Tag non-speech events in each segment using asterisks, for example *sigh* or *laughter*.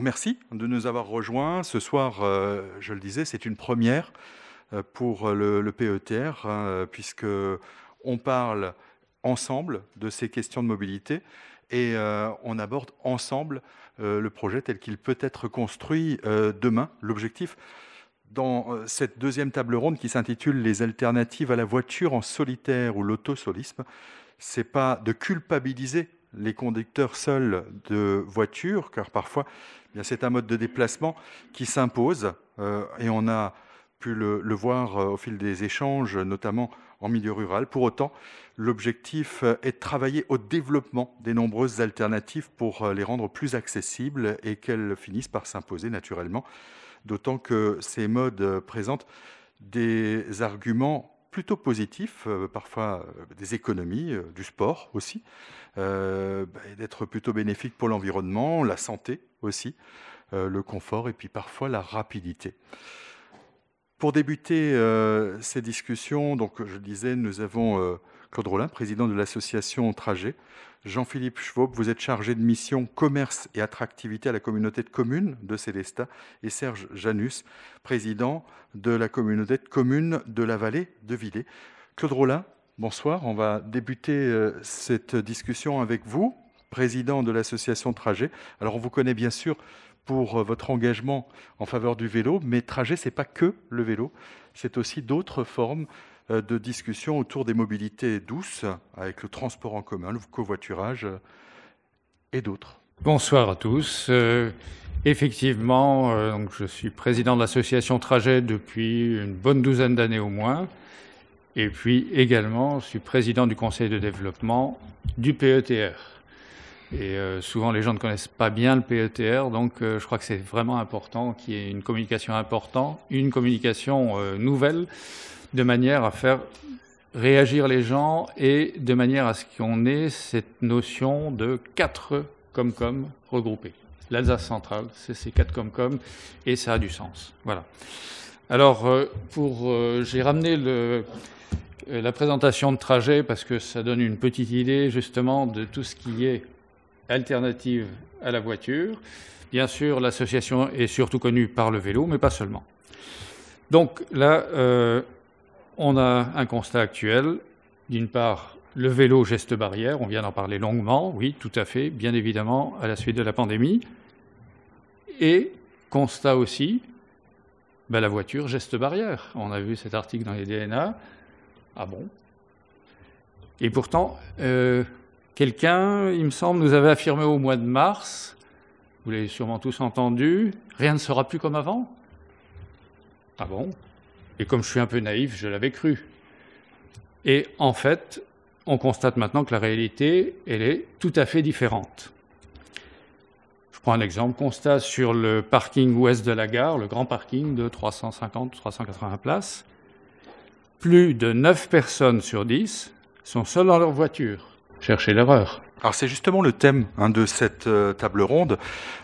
merci de nous avoir rejoints. Ce soir, je le disais, c'est une première pour le, PETR, hein, puisque on parle ensemble de ces questions de mobilité et on aborde ensemble le projet tel qu'il peut être construit demain. L'objectif, dans euh, cette deuxième table ronde qui s'intitule Les alternatives à la voiture en solitaire ou l'autosolisme, c'est pas de culpabiliser les conducteurs seuls de voitures, car parfois c'est un mode de déplacement qui s'impose, euh, et on a pu le, voir euh, au fil des échanges, notamment en milieu rural. Pour autant, l'objectif est de travailler au développement des nombreuses alternatives pour les rendre plus accessibles et qu'elles finissent par s'imposer naturellement d'autant que ces modes euh, présentent des arguments plutôt positifs, euh, parfois euh, des économies, du sport aussi, bah, d'être plutôt bénéfiques pour l'environnement, la santé aussi, le confort et puis parfois la rapidité. Pour débuter ces discussions, donc je disais, nous avons Claude Rollin, président de l'association Trajet, Jean-Philippe Schwab, vous êtes chargé de mission commerce et attractivité à la communauté de communes de Célestat, et Serge Janus, président de la communauté de communes de la vallée de Villers. Claude Rollin, bonsoir. On va débuter euh, cette discussion avec vous, président de l'association Trajet. Alors, on vous connaît bien sûr pour euh, votre engagement en faveur du vélo, mais Trajet, c'est pas que le vélo, c'est aussi d'autres formes de discussion autour des mobilités douces, avec le transport en commun, le covoiturage euh, et d'autres. Bonsoir à tous. Euh, effectivement, je suis président de l'association Trajet depuis une bonne douzaine d'années au moins. Et puis également, je suis président du conseil de développement du PETR. Et souvent, les gens ne connaissent pas bien le PETR, donc je crois que c'est vraiment important qu'il y ait une communication importante, une communication nouvelle de manière à faire réagir les gens et de manière à ce qu'on ait cette notion de quatre com-com regroupés. L'Alsace centrale, c'est ces quatre com-com et ça a du sens. Voilà. Alors, euh, pour, euh, j'ai ramené le, euh, la présentation de trajet parce que ça donne une petite idée justement de tout ce qui est alternative à la voiture. Bien sûr, l'association est surtout connue par le vélo, mais pas seulement. Donc là, on a un constat actuel. D'une part, le vélo geste barrière, on vient d'en parler longuement, oui, tout à fait, bien évidemment, à la suite de la pandémie. Et constat aussi, ben, la voiture geste barrière. On a vu cet article dans les DNA. Ah bon? Et pourtant, euh, quelqu'un, il me semble, nous avait affirmé au mois de mars, vous l'avez sûrement tous entendu, rien ne sera plus comme avant. Ah bon? Et comme je suis un peu naïf, je l'avais cru. Et en fait, on constate maintenant que la réalité, elle est tout à fait différente. Je prends un exemple, constat sur le parking ouest de la gare, le grand parking de 350-380 places. Plus de 9 personnes sur 10 sont seules dans leur voiture. Cherchez l'erreur. Alors c'est justement le thème hein, de cette euh, table ronde,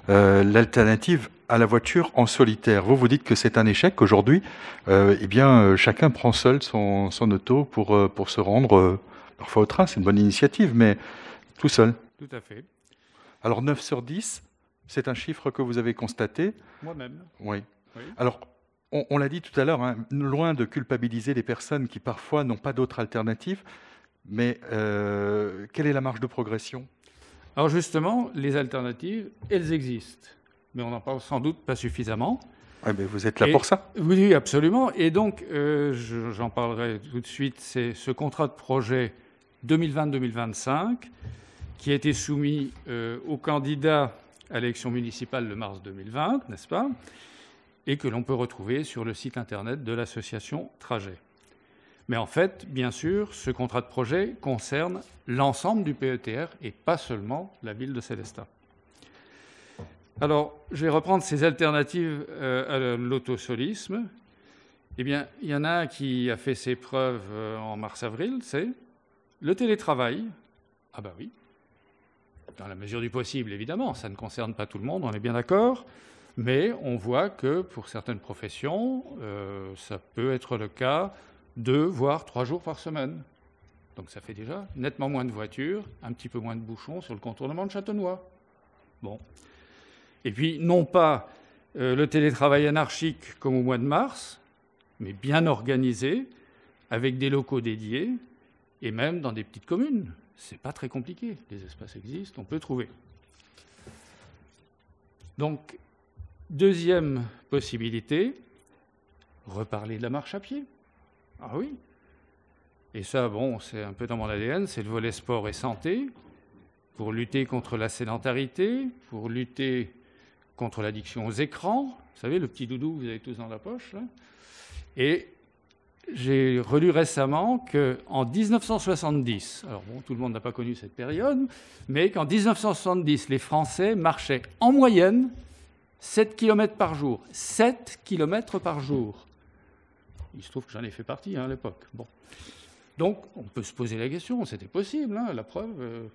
euh, l'alternative à la voiture en solitaire. Vous vous dites que c'est un échec aujourd'hui. Euh, eh bien, euh, chacun prend seul son, auto pour, euh, pour se rendre parfois au train. C'est une bonne initiative, mais tout seul. Tout à fait. Alors 9 sur 10, c'est un chiffre que vous avez constaté. Moi-même. Oui. Alors, on, l'a dit tout à l'heure, hein, loin de culpabiliser les personnes qui parfois n'ont pas d'autre alternative, mais quelle est la marge de progression? Alors justement, les alternatives, elles existent mais on n'en parle sans doute pas suffisamment. mais vous êtes là pour ça. Oui, absolument. Et donc, euh, j'en parlerai tout de suite, c'est ce contrat de projet 2020-2025 qui a été soumis euh, aux candidats à l'élection municipale de mars 2020, n'est-ce pas Et que l'on peut retrouver sur le site internet de l'association Trajet. Mais en fait, bien sûr, ce contrat de projet concerne l'ensemble du PETR et pas seulement la ville de Célestat. Alors, je vais reprendre ces alternatives euh, à l'autosolisme. Eh bien, il y en a qui a fait ses preuves euh, en mars-avril, c'est le télétravail. Ah ben oui, dans la mesure du possible, évidemment, ça ne concerne pas tout le monde, on est bien d'accord, mais on voit que pour certaines professions, euh, ça peut être le cas deux, voire trois jours par semaine. Donc ça fait déjà nettement moins de voitures, un petit peu moins de bouchons sur le contournement de Châtenois. Bon, Et puis, non pas euh, le télétravail anarchique comme au mois de mars, mais bien organisé, avec des locaux dédiés, et même dans des petites communes. C'est pas très compliqué. Les espaces existent, on peut trouver. Donc, deuxième possibilité, reparler de la marche à pied. Ah oui. Et ça, bon, c'est un peu dans mon ADN, c'est le volet sport et santé, pour lutter contre la sédentarité, pour lutter contre l'addiction aux écrans. Vous savez, le petit doudou que vous avez tous dans la poche. Et j'ai relu récemment qu'en 1970, alors bon, tout le monde n'a pas connu cette période, mais qu'en 1970, les Français marchaient en moyenne 7 km par jour. 7 km par jour. Il se trouve que j'en ai fait partie hein, à l'époque. Bon. Donc, on peut se poser la question, c'était possible, hein, la preuve. Euh,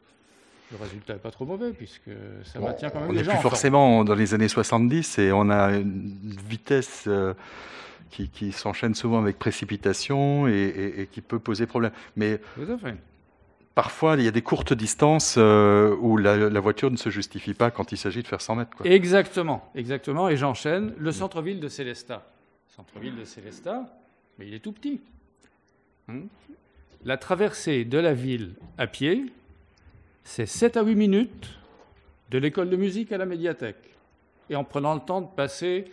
le résultat n'est pas trop mauvais, puisque ça maintient quand même les gens. On n'est plus forcément dans les années 70 et on a une vitesse. Euh, qui, s'enchaîne souvent avec précipitation et, qui peut poser problème. Mais parfois, il y a des courtes distances euh, où la, voiture ne se justifie pas quand il s'agit de faire 100 mètres. Exactement, exactement. Et j'enchaîne. Le centre-ville de Célestat. Centre-ville de Célestat, mais il est tout petit. Hmm. la traversée de la ville à pied, c'est 7 à 8 minutes de l'école de musique à la médiathèque. Et en prenant le temps de passer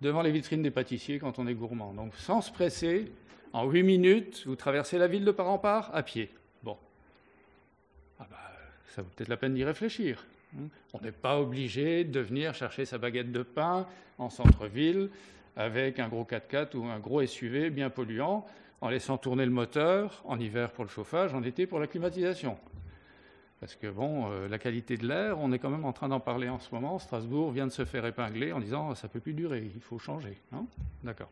devant les vitrines des pâtissiers quand on est gourmand. Donc sans se presser, en 8 minutes, vous traversez la ville de part en part à pied. Bon. Ah bah, ça vaut peut-être la peine d'y réfléchir. Hein. On n'est pas obligé de venir chercher sa baguette de pain en centre-ville avec un gros 4x4 ou un gros SUV bien polluant, en laissant tourner le moteur en hiver pour le chauffage, en été pour la climatisation. Parce que, bon, euh, la qualité de l'air, on est quand même en train d'en parler en ce moment. Strasbourg vient de se faire épingler en disant ça ne peut plus durer, il faut changer. Hein D'accord.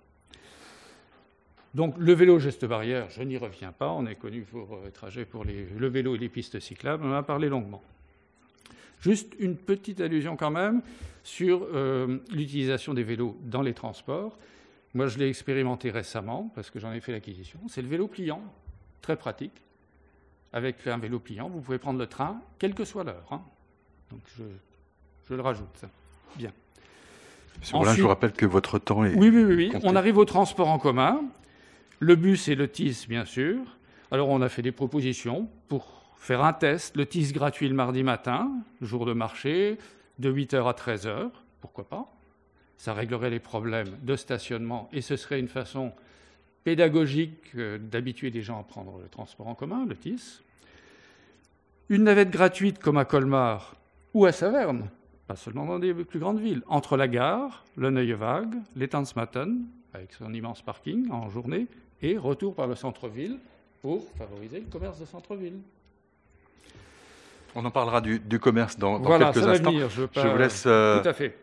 Donc, le vélo geste barrière, je n'y reviens pas. On est connu pour euh, trajet pour le vélo et les pistes cyclables. On en a parlé longuement. Juste une petite allusion quand même sur euh, l'utilisation des vélos dans les transports. Moi, je l'ai expérimenté récemment parce que j'en ai fait l'acquisition. C'est le vélo pliant, très pratique avec un vélo pliant, vous pouvez prendre le train, quelle que soit l'heure. Hein. Donc je, le rajoute. Bien. Monsieur je vous rappelle que votre temps est. Oui, oui, oui. On arrive au transport en commun. Le bus et le TIS, bien sûr. Alors, on a fait des propositions pour faire un test. Le TIS gratuit le mardi matin, jour de marché, de 8h à 13h. Pourquoi pas? Ça réglerait les problèmes de stationnement et ce serait une façon pédagogique euh, d'habituer les gens à prendre le transport en commun, le TIS. Une navette gratuite comme à Colmar ou à Saverne, pas seulement dans des plus grandes villes, entre la gare, le Neuvague, l'Etansmatten, avec son immense parking en journée, et retour par le centre-ville pour favoriser le commerce de centre-ville. On en parlera du, commerce dans, quelques instants. je, vous laisse. Euh, Tout à fait.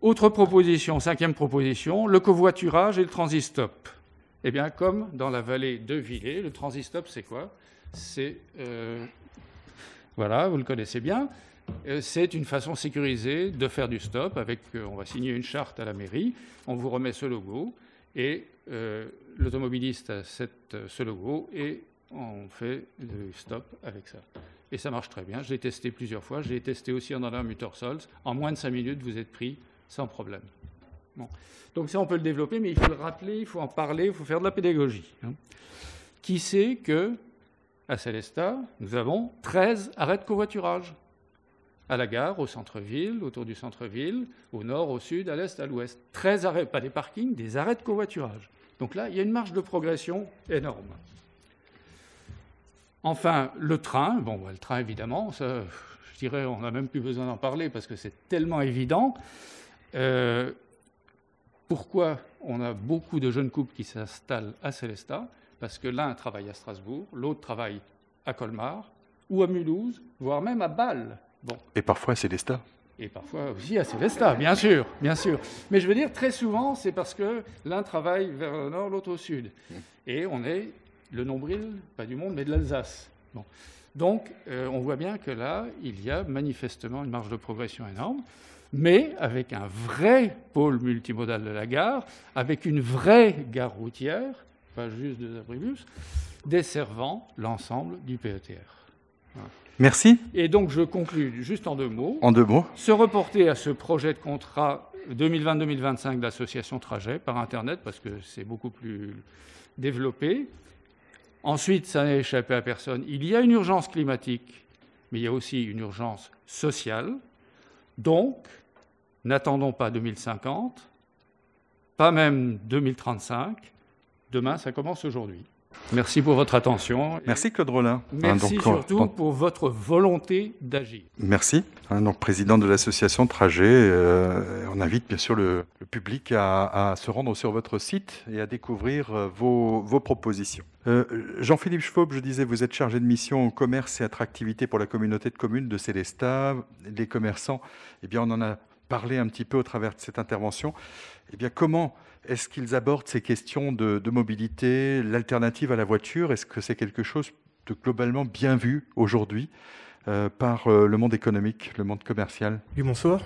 Autre proposition, cinquième proposition, le covoiturage et le transistop. Eh bien, comme dans la vallée de Villers, le transistop, c'est quoi? C'est, euh, voilà, vous le connaissez bien, euh, c'est une façon sécurisée de faire du stop. Avec, euh, on va signer une charte à la mairie, on vous remet ce logo et l'automobiliste a ce logo et on fait le stop avec ça. Et ça marche très bien. Je l'ai testé plusieurs fois. J'ai testé aussi en allant à Muttersols. En moins de cinq minutes, vous êtes pris sans problème. Donc ça, on peut le développer, mais il faut le rappeler, il faut en parler, il faut faire de la pédagogie. Hein. Qui sait que à Célestat, nous avons 13 arrêts de covoiturage à la gare, au centre-ville, autour du centre-ville, au nord, au sud, à l'est, à l'ouest. 13 arrêts, pas des parkings, des arrêts de covoiturage. Donc là, il y a une marge de progression énorme. Enfin, le train, bon, bah, le train évidemment, ça, je dirais, on n'a même plus besoin d'en parler parce que c'est tellement évident. Euh, pourquoi on a beaucoup de jeunes couples qui s'installent à Célestat Parce que l'un travaille à Strasbourg, l'autre travaille à Colmar ou à Mulhouse, voire même à Bâle. Bon. Et parfois à Célestat. Et parfois aussi à Célestat, bien sûr, bien sûr. Mais je veux dire, très souvent, c'est parce que l'un travaille vers le nord, l'autre au sud. Et on est le nombril, pas du monde, mais de l'Alsace. Donc, euh, on voit bien que là, il y a manifestement une marge de progression énorme mais avec un vrai pôle multimodal de la gare, avec une vraie gare routière, pas juste des abribus, desservant l'ensemble du PETR. Merci. Et donc je conclus juste en deux mots. En deux mots. Se reporter à ce projet de contrat 2020-2025 d'association Trajet par Internet, parce que c'est beaucoup plus développé. Ensuite, ça n'a échappé à personne, il y a une urgence climatique, mais il y a aussi une urgence sociale. Donc, n'attendons pas 2050, pas même 2035. Demain, ça commence aujourd'hui. Merci pour votre attention. Merci Claude Rollin. Merci surtout pour votre volonté d'agir. Merci. Hein, donc président de l'association Trajet, euh, on invite bien sûr le, public à, se rendre sur votre site et à découvrir euh, vos, propositions. Euh, Jean-Philippe Schwab, je disais, vous êtes chargé de mission commerce et attractivité pour la communauté de communes de Célestat. Les commerçants, eh bien, on en a parlé un petit peu au travers de cette intervention. Eh bien, comment est-ce qu'ils abordent ces questions de, mobilité, l'alternative à la voiture? Est-ce que c'est quelque chose de globalement bien vu aujourd'hui euh, par euh, le monde économique, le monde commercial? Oui, bonsoir.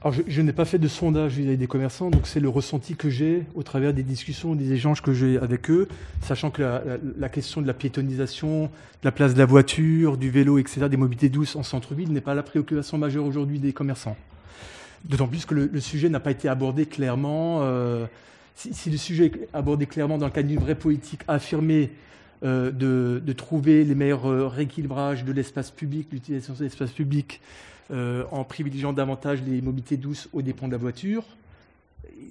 Alors, je, n'ai pas fait de sondage vis-à-vis des commerçants, donc c'est le ressenti que j'ai au travers des discussions, des échanges que j'ai avec eux, sachant que la, question de la piétonisation, de la place de la voiture, du vélo, etc., des mobilités douces en centre-ville n'est pas la préoccupation majeure aujourd'hui des commerçants. D'autant plus que le, sujet n'a pas été abordé clairement. Euh, si, le sujet est abordé clairement dans le cadre d'une vraie politique affirmée euh, de, trouver les meilleurs euh, rééquilibrages de l'espace public, l'utilisation de l'espace public, en privilégiant davantage les mobilités douces aux dépens de la voiture,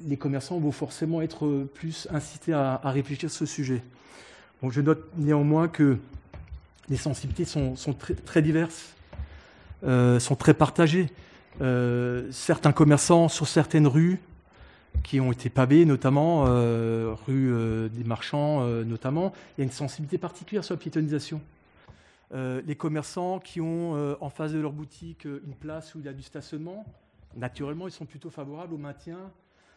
les commerçants vont forcément être plus incités à, réfléchir sur ce sujet. je note néanmoins que les sensibilités sont, très, très, diverses, sont très partagées. Euh, certains commerçants sur certaines rues qui ont été pavées, notamment euh, rue euh, des marchands, notamment, il y a une sensibilité particulière sur la piétonisation. les commerçants qui ont en face de leur boutique une place où il y a du stationnement, naturellement, ils sont plutôt favorables au maintien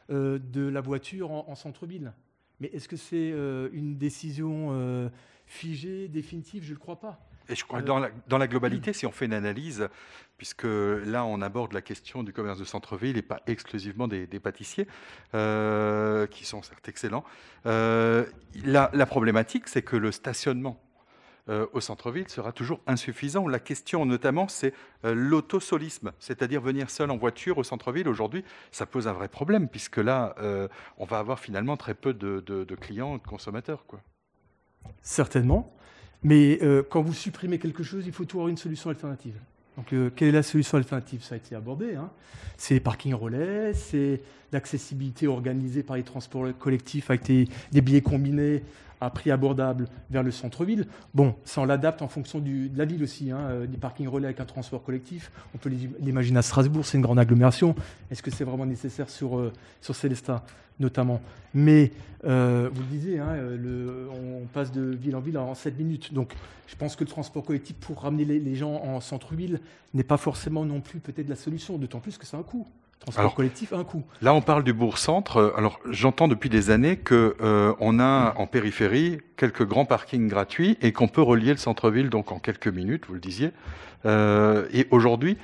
de la voiture en, centre-ville. Mais est-ce que c'est une décision figée, définitive? Je ne le crois pas. Et je crois que dans la, dans la, globalité, si on fait une analyse, puisque là on aborde la question du commerce de centre-ville et pas exclusivement des, pâtissiers, euh, qui sont certes excellents, euh, la, problématique c'est que le stationnement euh, au centre-ville sera toujours insuffisant. La question notamment c'est l'autosolisme, c'est-à-dire venir seul en voiture au centre-ville. Aujourd'hui, ça pose un vrai problème, puisque là on va avoir finalement très peu de, de clients, de consommateurs. Quoi. Certainement. Mais euh, quand vous supprimez quelque chose, il faut toujours une solution alternative. Donc, euh, quelle est la solution alternative? Ça a été abordé. Hein. C'est les parkings relais, c'est l'accessibilité organisée par les transports collectifs avec des, billets combinés à prix abordable vers le centre-ville. Bon, ça on l'adapte en fonction de la ville aussi. Hein. Euh, des parkings relais avec un transport collectif, on peut l'imaginer à Strasbourg, c'est une grande agglomération. Est-ce que c'est vraiment nécessaire sur, euh, sur notamment? Mais euh, vous le disiez, hein, on passe de ville en ville en 7 minutes. Donc je pense que le transport collectif pour ramener les, les gens en centre-ville n'est pas forcément non plus peut-être la solution, d'autant plus que c'est un coût. Transport collectif un coût. Là, on parle du bourg-centre. Alors, j'entends depuis des années qu'on euh, a en périphérie quelques grands parkings gratuits et qu'on peut relier le centre-ville donc en quelques minutes, vous le disiez. Euh, et aujourd'hui,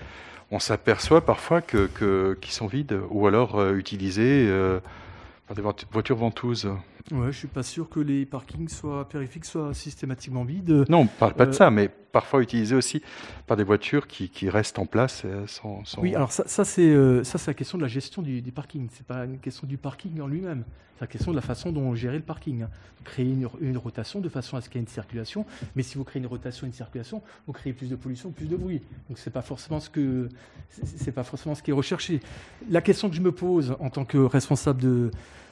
on s'aperçoit parfois que, qu'ils sont vides ou alors euh, utilisés par des voitures ventouses. Ouais, je suis pas sûr que les parkings soient périphériques soient systématiquement vides. Non, on parle pas de ça, mais parfois utilisés aussi par des voitures qui, restent en place sans, Oui, alors ça, ça c'est euh, ça c'est la question de la gestion du, du parking. C'est pas une question du parking en lui-même. C'est la question de la façon dont on gère le parking. Créer une, une, rotation de façon à ce qu'il y ait une circulation, mais si vous créez une rotation, et une circulation, vous créez plus de pollution, plus de bruit. Donc c'est pas forcément ce que c'est pas forcément ce qui est recherché. La question que je me pose en tant que responsable de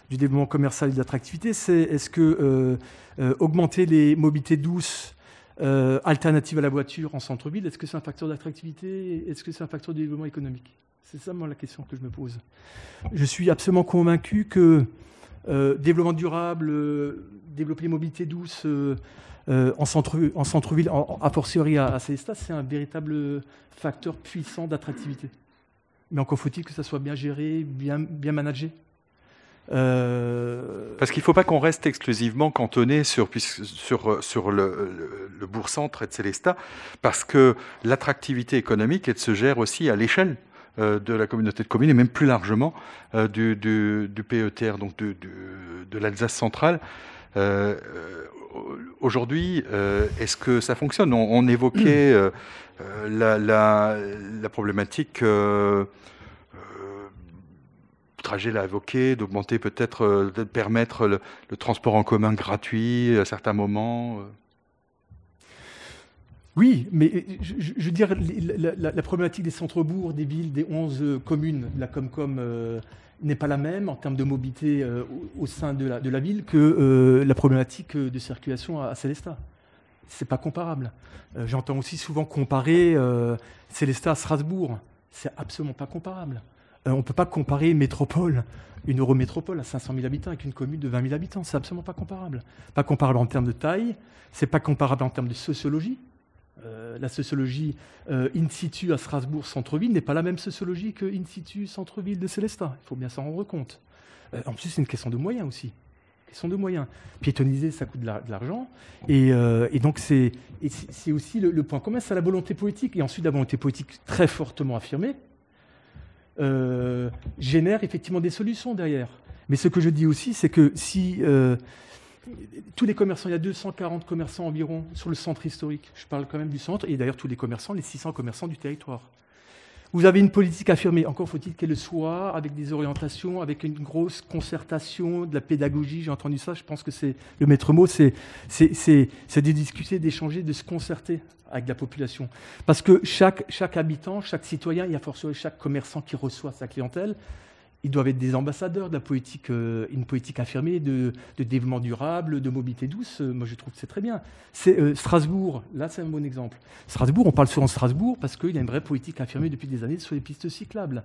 du développement commercial et de l'attractivité, c'est est-ce que euh, euh, augmenter les mobilités douces euh, alternatives à la voiture en centre-ville, est-ce que c'est un facteur d'attractivité Est-ce que c'est un facteur de développement économique? C'est ça, moi, la question que je me pose. Je suis absolument convaincu que développement durable, développer les mobilités douces en, centre, en centre-ville, a fortiori à, à c'est un véritable facteur puissant d'attractivité. Mais encore faut-il que ça soit bien géré, bien, bien managé. Euh, Parce qu'il ne faut pas qu'on reste exclusivement cantonné sur, sur, sur le, le, bourg-centre et de Célestat, parce que l'attractivité économique, elle se gère aussi à l'échelle euh, de la communauté de communes et même plus largement euh, du, du, du, PETR, donc de, de l'Alsace centrale. Aujourd'hui, est-ce que ça fonctionne? On, évoquait la, la, problématique trajet l'a évoqué, d'augmenter peut-être, euh, de permettre le, transport en commun gratuit à certains moments. Euh. Oui, mais je, veux dire, la, problématique des centres-bourgs, des villes, des 11 communes, la Comcom n'est pas la même en termes de mobilité euh, au, sein de la, ville que la problématique de circulation à, Célestat. C'est pas comparable. J'entends aussi souvent comparer Célestat à Strasbourg. C'est absolument pas comparable. Euh, on ne peut pas comparer une métropole, une eurométropole à 500 000 habitants avec une commune de 20 000 habitants. C'est absolument pas comparable. Pas comparable en termes de taille, c'est pas comparable en termes de sociologie. Euh, la sociologie euh, in situ à Strasbourg centre-ville n'est pas la même sociologie que in situ centre-ville de Célestat. Il faut bien s'en rendre compte. en plus, c'est une question de moyens aussi. Question de moyens. Piétoniser, ça coûte de l'argent. Et, donc, c'est aussi le, le, point commun, c'est la volonté politique. Et ensuite, la volonté politique très fortement affirmée, euh, génère effectivement des solutions derrière. Mais ce que je dis aussi, c'est que si euh, tous les commerçants, il y a 240 commerçants environ sur le centre historique, je parle quand même du centre, et d'ailleurs tous les commerçants, les 600 commerçants du territoire. Vous avez une politique affirmée, encore faut-il qu'elle le soit, avec des orientations, avec une grosse concertation, de la pédagogie, j'ai entendu ça, je pense que c'est le maître mot, c'est de discuter, d'échanger, de se concerter avec la population. Parce que chaque, chaque habitant, chaque citoyen, il y a forcément chaque commerçant qui reçoit sa clientèle, ils doivent être des ambassadeurs de politique, euh, politique affirmée de, développement durable, de mobilité douce. Euh, moi, je trouve que c'est très bien. C'est euh, Strasbourg, là, c'est un bon exemple. Strasbourg, on parle souvent de Strasbourg parce qu'il y a une vraie politique affirmée depuis des années sur les pistes cyclables.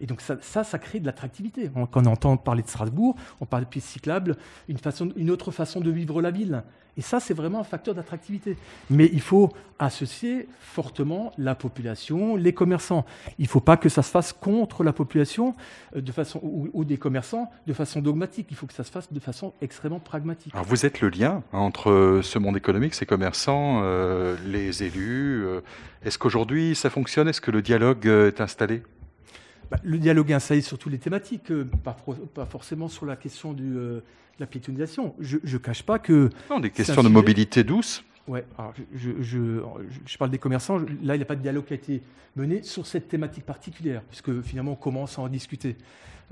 Et donc ça, ça, crée de l'attractivité. Quand on entend parler de Strasbourg, on parle de pistes cyclables, une, autre façon de vivre la ville. Et ça, c'est vraiment un facteur d'attractivité. Mais il faut associer fortement la population, les commerçants. Il ne faut pas que ça se fasse contre la population euh, ou, des commerçants de façon dogmatique. Il faut que ça se fasse de façon extrêmement pragmatique. Alors vous êtes le lien entre ce monde économique, ces commerçants, euh, les élus. Euh. Est-ce qu'aujourd'hui ça fonctionne? Est-ce que le dialogue est installé? Bah, le dialogue est installé sur toutes les thématiques, pas, pas forcément sur la question du, la piétonisation. Je ne cache pas que... Non, des questions de mobilité douce. Ouais, je, je, parle des commerçants. Là, il n'y a pas de dialogue qui a été mené sur cette thématique particulière, puisque finalement, on commence à en discuter.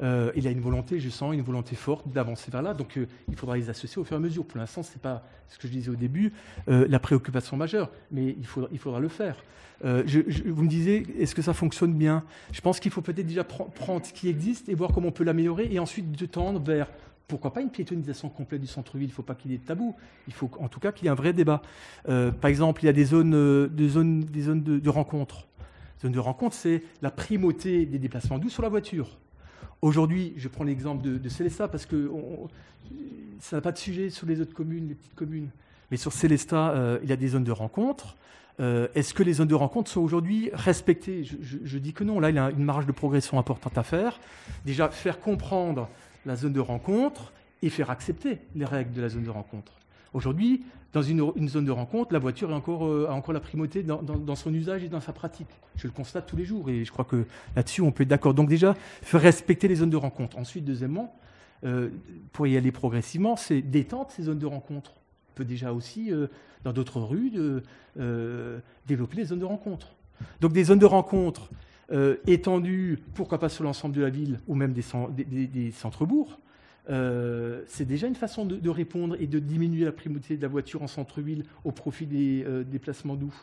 Euh, il a une volonté, je sens, une volonté forte d'avancer vers là. Donc, euh, il faudra les associer au fur et à mesure. Pour l'instant, ce n'est pas ce que je disais au début, euh, la préoccupation majeure, mais il faudra, le faire. vous me disiez, est-ce que ça fonctionne bien? Je pense qu'il faut peut-être déjà prendre ce qui existe et voir comment on peut l'améliorer, et ensuite de tendre vers pourquoi pas une piétonisation complète du centre-ville Il ne faut pas qu'il y ait de tabou. Il faut en tout cas qu'il y ait un vrai débat. Par exemple, il y a des zones, euh, de, zones, des zones de, rencontre. Zones de rencontre, c'est la primauté des déplacements doux sur la voiture. Aujourd'hui, je prends l'exemple de, de parce que ça n'a pas de sujet sur les autres communes, les petites communes. Mais sur Célestat, euh, il y a des zones de rencontre. Est-ce que les zones de rencontre sont aujourd'hui respectées? Je, je, dis que non. Là, il y a une marge de progression importante à faire. Déjà, faire comprendre la zone de rencontre et faire accepter les règles de la zone de rencontre. Aujourd'hui, dans une, zone de rencontre, la voiture euh, a encore la primauté dans, son usage et dans sa pratique. Je le constate tous les jours et je crois que là-dessus, on peut être d'accord. Donc déjà, faire respecter les zones de rencontre. Ensuite, deuxièmement, euh, pour y aller progressivement, c'est d'étendre ces zones de rencontre. On peut déjà aussi, euh, dans d'autres rues, développer les zones de rencontre. Donc des zones de rencontre euh, étendu, pourquoi pas sur l'ensemble de la ville ou même des, centres-bourgs, euh, c'est déjà une façon de, répondre et de diminuer la primauté de la voiture en centre-ville au profit des euh, déplacements doux.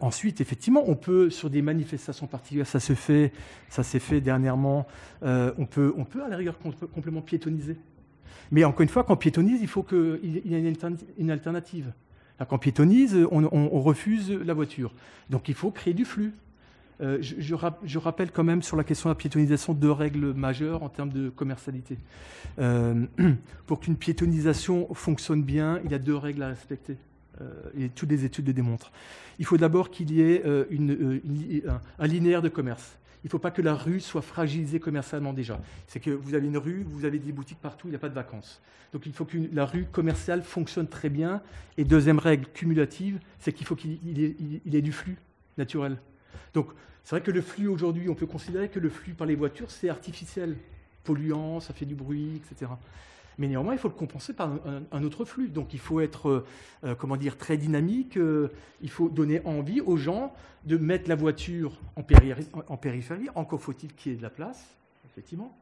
ensuite, effectivement, on peut, sur des manifestations particulières, ça se fait, ça s'est fait dernièrement, on, peut, on peut à la rigueur complètement piétoniser. Mais encore une fois, quand on piétonise, il faut qu'il y ait une alternative. Quand on piétonise, on refuse la voiture. Donc il faut créer du flux. Euh, je, rappelle quand même sur la question de la piétonisation deux règles majeures en termes de commercialité. Euh, *clears throat* pour qu'une piétonisation fonctionne bien, il y a deux règles à respecter. Euh, et toutes les études le démontrent. Il faut d'abord qu'il y ait un, linéaire de commerce. Il ne faut pas que la rue soit fragilisée commercialement déjà. C'est que vous avez une rue, vous avez des boutiques partout, il n'y a pas de vacances. Donc il faut que la rue commerciale fonctionne très bien. Et deuxième règle cumulative, c'est qu'il faut qu'il y, ait du flux naturel. Donc c'est vrai que le flux aujourd'hui, on peut considérer que le flux par les voitures, c'est artificiel, polluant, ça fait du bruit, etc. Mais néanmoins, il faut le compenser par un, autre flux. Donc il faut être, comment dire, très dynamique. il faut donner envie aux gens de mettre la voiture en, en périphérie. Encore faut-il qu'il y ait de la place, effectivement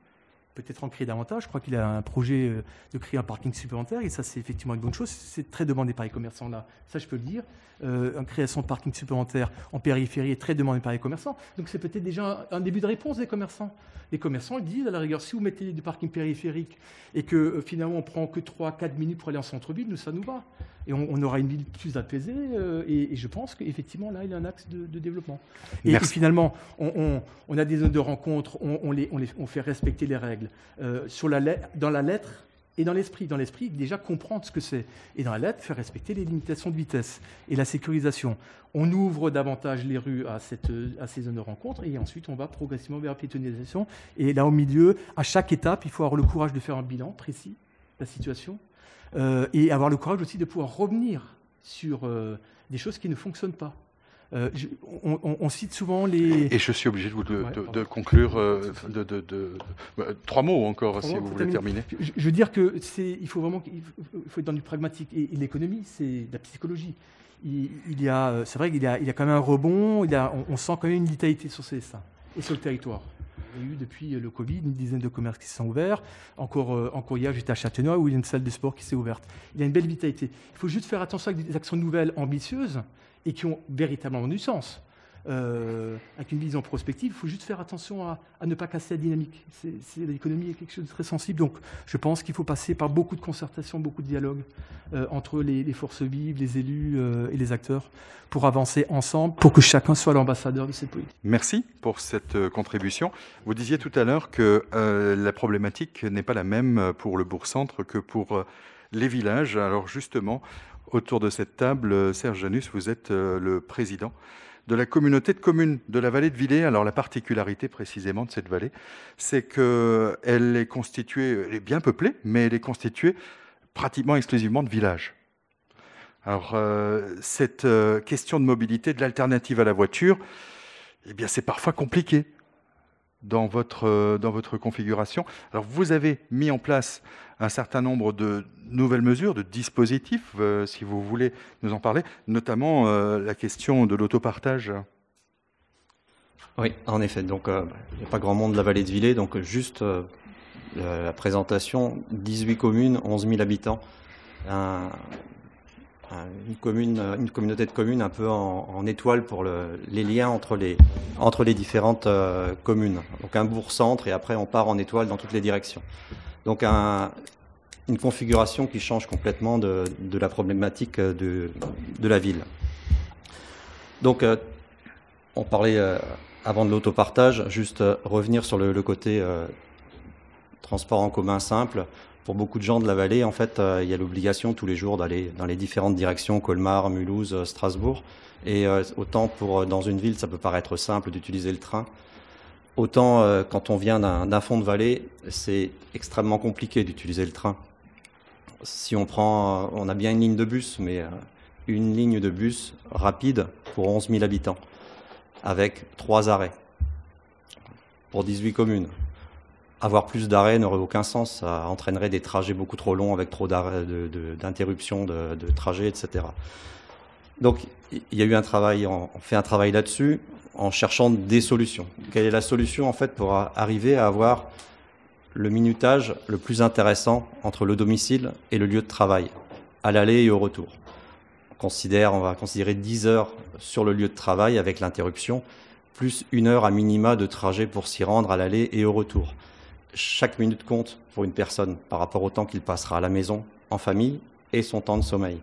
peut-être en créer davantage. Je crois qu'il a un projet euh, de créer un parking supplémentaire et ça, c'est effectivement une bonne chose. C'est très demandé par les commerçants là. Ça, je peux le dire. Euh, une création de parking supplémentaire en périphérie est très demandé par les commerçants. Donc, c'est peut-être déjà un, début de réponse des commerçants. Les commerçants ils disent, à la rigueur, si vous mettez du parking périphérique et que euh, finalement on prend que 3-4 minutes pour aller en centre-ville, nous, ça nous va. Et on, aura une ville plus apaisée. et, je pense qu'effectivement, là, il y a un axe de, développement. Et, finalement, on, a des zones de rencontre, on, les, on fait respecter les règles. Euh, dans la lettre et dans l'esprit. Dans l'esprit, déjà comprendre ce que c'est. Et dans la lettre, faire respecter les limitations de vitesse et la sécurisation. On ouvre davantage les rues à, cette, à ces zones de rencontre et ensuite on va progressivement vers la piétonisation. Et là, au milieu, à chaque étape, il faut avoir le courage de faire un bilan précis de la situation euh, et avoir le courage aussi de pouvoir revenir sur euh, des choses qui ne fonctionnent pas. Euh, on, cite souvent les. Et je suis obligé de, vous de, conclure euh, de, bah, trois mots encore, si vous voulez terminer. Je, veux dire que c'est, il faut vraiment, il faut être dans du pragmatique. Et, l'économie, c'est de la psychologie. Il, y a, euh, c'est vrai qu'il y a, il y a quand même un rebond. Il y a, on, sent quand même une vitalité sur ces destins et sur le territoire. Il y a eu depuis le Covid une dizaine de commerces qui se sont ouverts. Encore, encore hier, j'étais à Châtenois où il y a une salle de sport qui s'est ouverte. Il y a une belle vitalité. Il faut juste faire attention avec des actions nouvelles, ambitieuses, et qui ont véritablement du sens. Euh, avec une vision prospective, il faut juste faire attention à, ne pas casser la dynamique. L'économie est quelque chose de très sensible, donc je pense qu'il faut passer par beaucoup de concertation, beaucoup de dialogue euh, entre les, forces vives, les élus euh, et les acteurs pour avancer ensemble, pour que chacun soit l'ambassadeur de cette politique. Merci pour cette contribution. Vous disiez tout à l'heure que la problématique n'est pas la même pour le bourg-centre que pour les villages. Alors justement, autour de cette table. Serge Janus, vous êtes euh, le président de la communauté de communes de la vallée de Villers. Alors la particularité précisément de cette vallée, c'est qu'elle est constituée, elle est bien peuplée, mais elle est constituée pratiquement exclusivement de villages. Alors euh, cette euh, question de mobilité, de l'alternative à la voiture, eh bien c'est parfois compliqué dans votre, dans votre configuration. Alors vous avez mis en place un certain nombre de nouvelles mesures, de dispositifs, euh, si vous voulez nous en parler, notamment euh, la question de l'autopartage. Oui, en effet. Donc, euh, il n'y a pas grand monde de la vallée de Villers, donc juste la présentation 18 communes, 11 000 habitants. une, commune, une communauté de communes un peu en, étoile pour les liens entre les, entre les différentes communes. Donc un bourg-centre et après on part en étoile dans toutes les directions. Donc une configuration qui change complètement de, la problématique de, la ville. Donc euh, on parlait euh, avant de l'autopartage, juste euh, revenir sur le, côté transport en commun simple. Pour beaucoup de gens de la vallée, en fait, il y a l'obligation tous les jours d'aller dans les différentes directions, Colmar, Mulhouse, Strasbourg. Et autant pour dans une ville, ça peut paraître simple d'utiliser le train. Autant euh, quand on vient d'un fond de vallée, c'est extrêmement compliqué d'utiliser le train. Si on prend, euh, on a bien une ligne de bus, mais euh, une ligne de bus rapide pour 11 000 habitants, avec trois arrêts pour 18 communes. Avoir plus d'arrêts n'aurait aucun sens, ça entraînerait des trajets beaucoup trop longs avec trop d'interruptions de, trajets, etc. Donc il y a eu un travail, on fait un travail là-dessus en cherchant des solutions. Quelle est la solution en fait pour arriver à avoir le minutage le plus intéressant entre le domicile et le lieu de travail, à l'aller et au retour? On, considère, on va considérer 10 heures sur le lieu de travail avec l'interruption, plus une heure à minima de trajet pour s'y rendre à l'aller et au retour. Chaque minute compte pour une personne par rapport au temps qu'il passera à la maison, en famille et son temps de sommeil.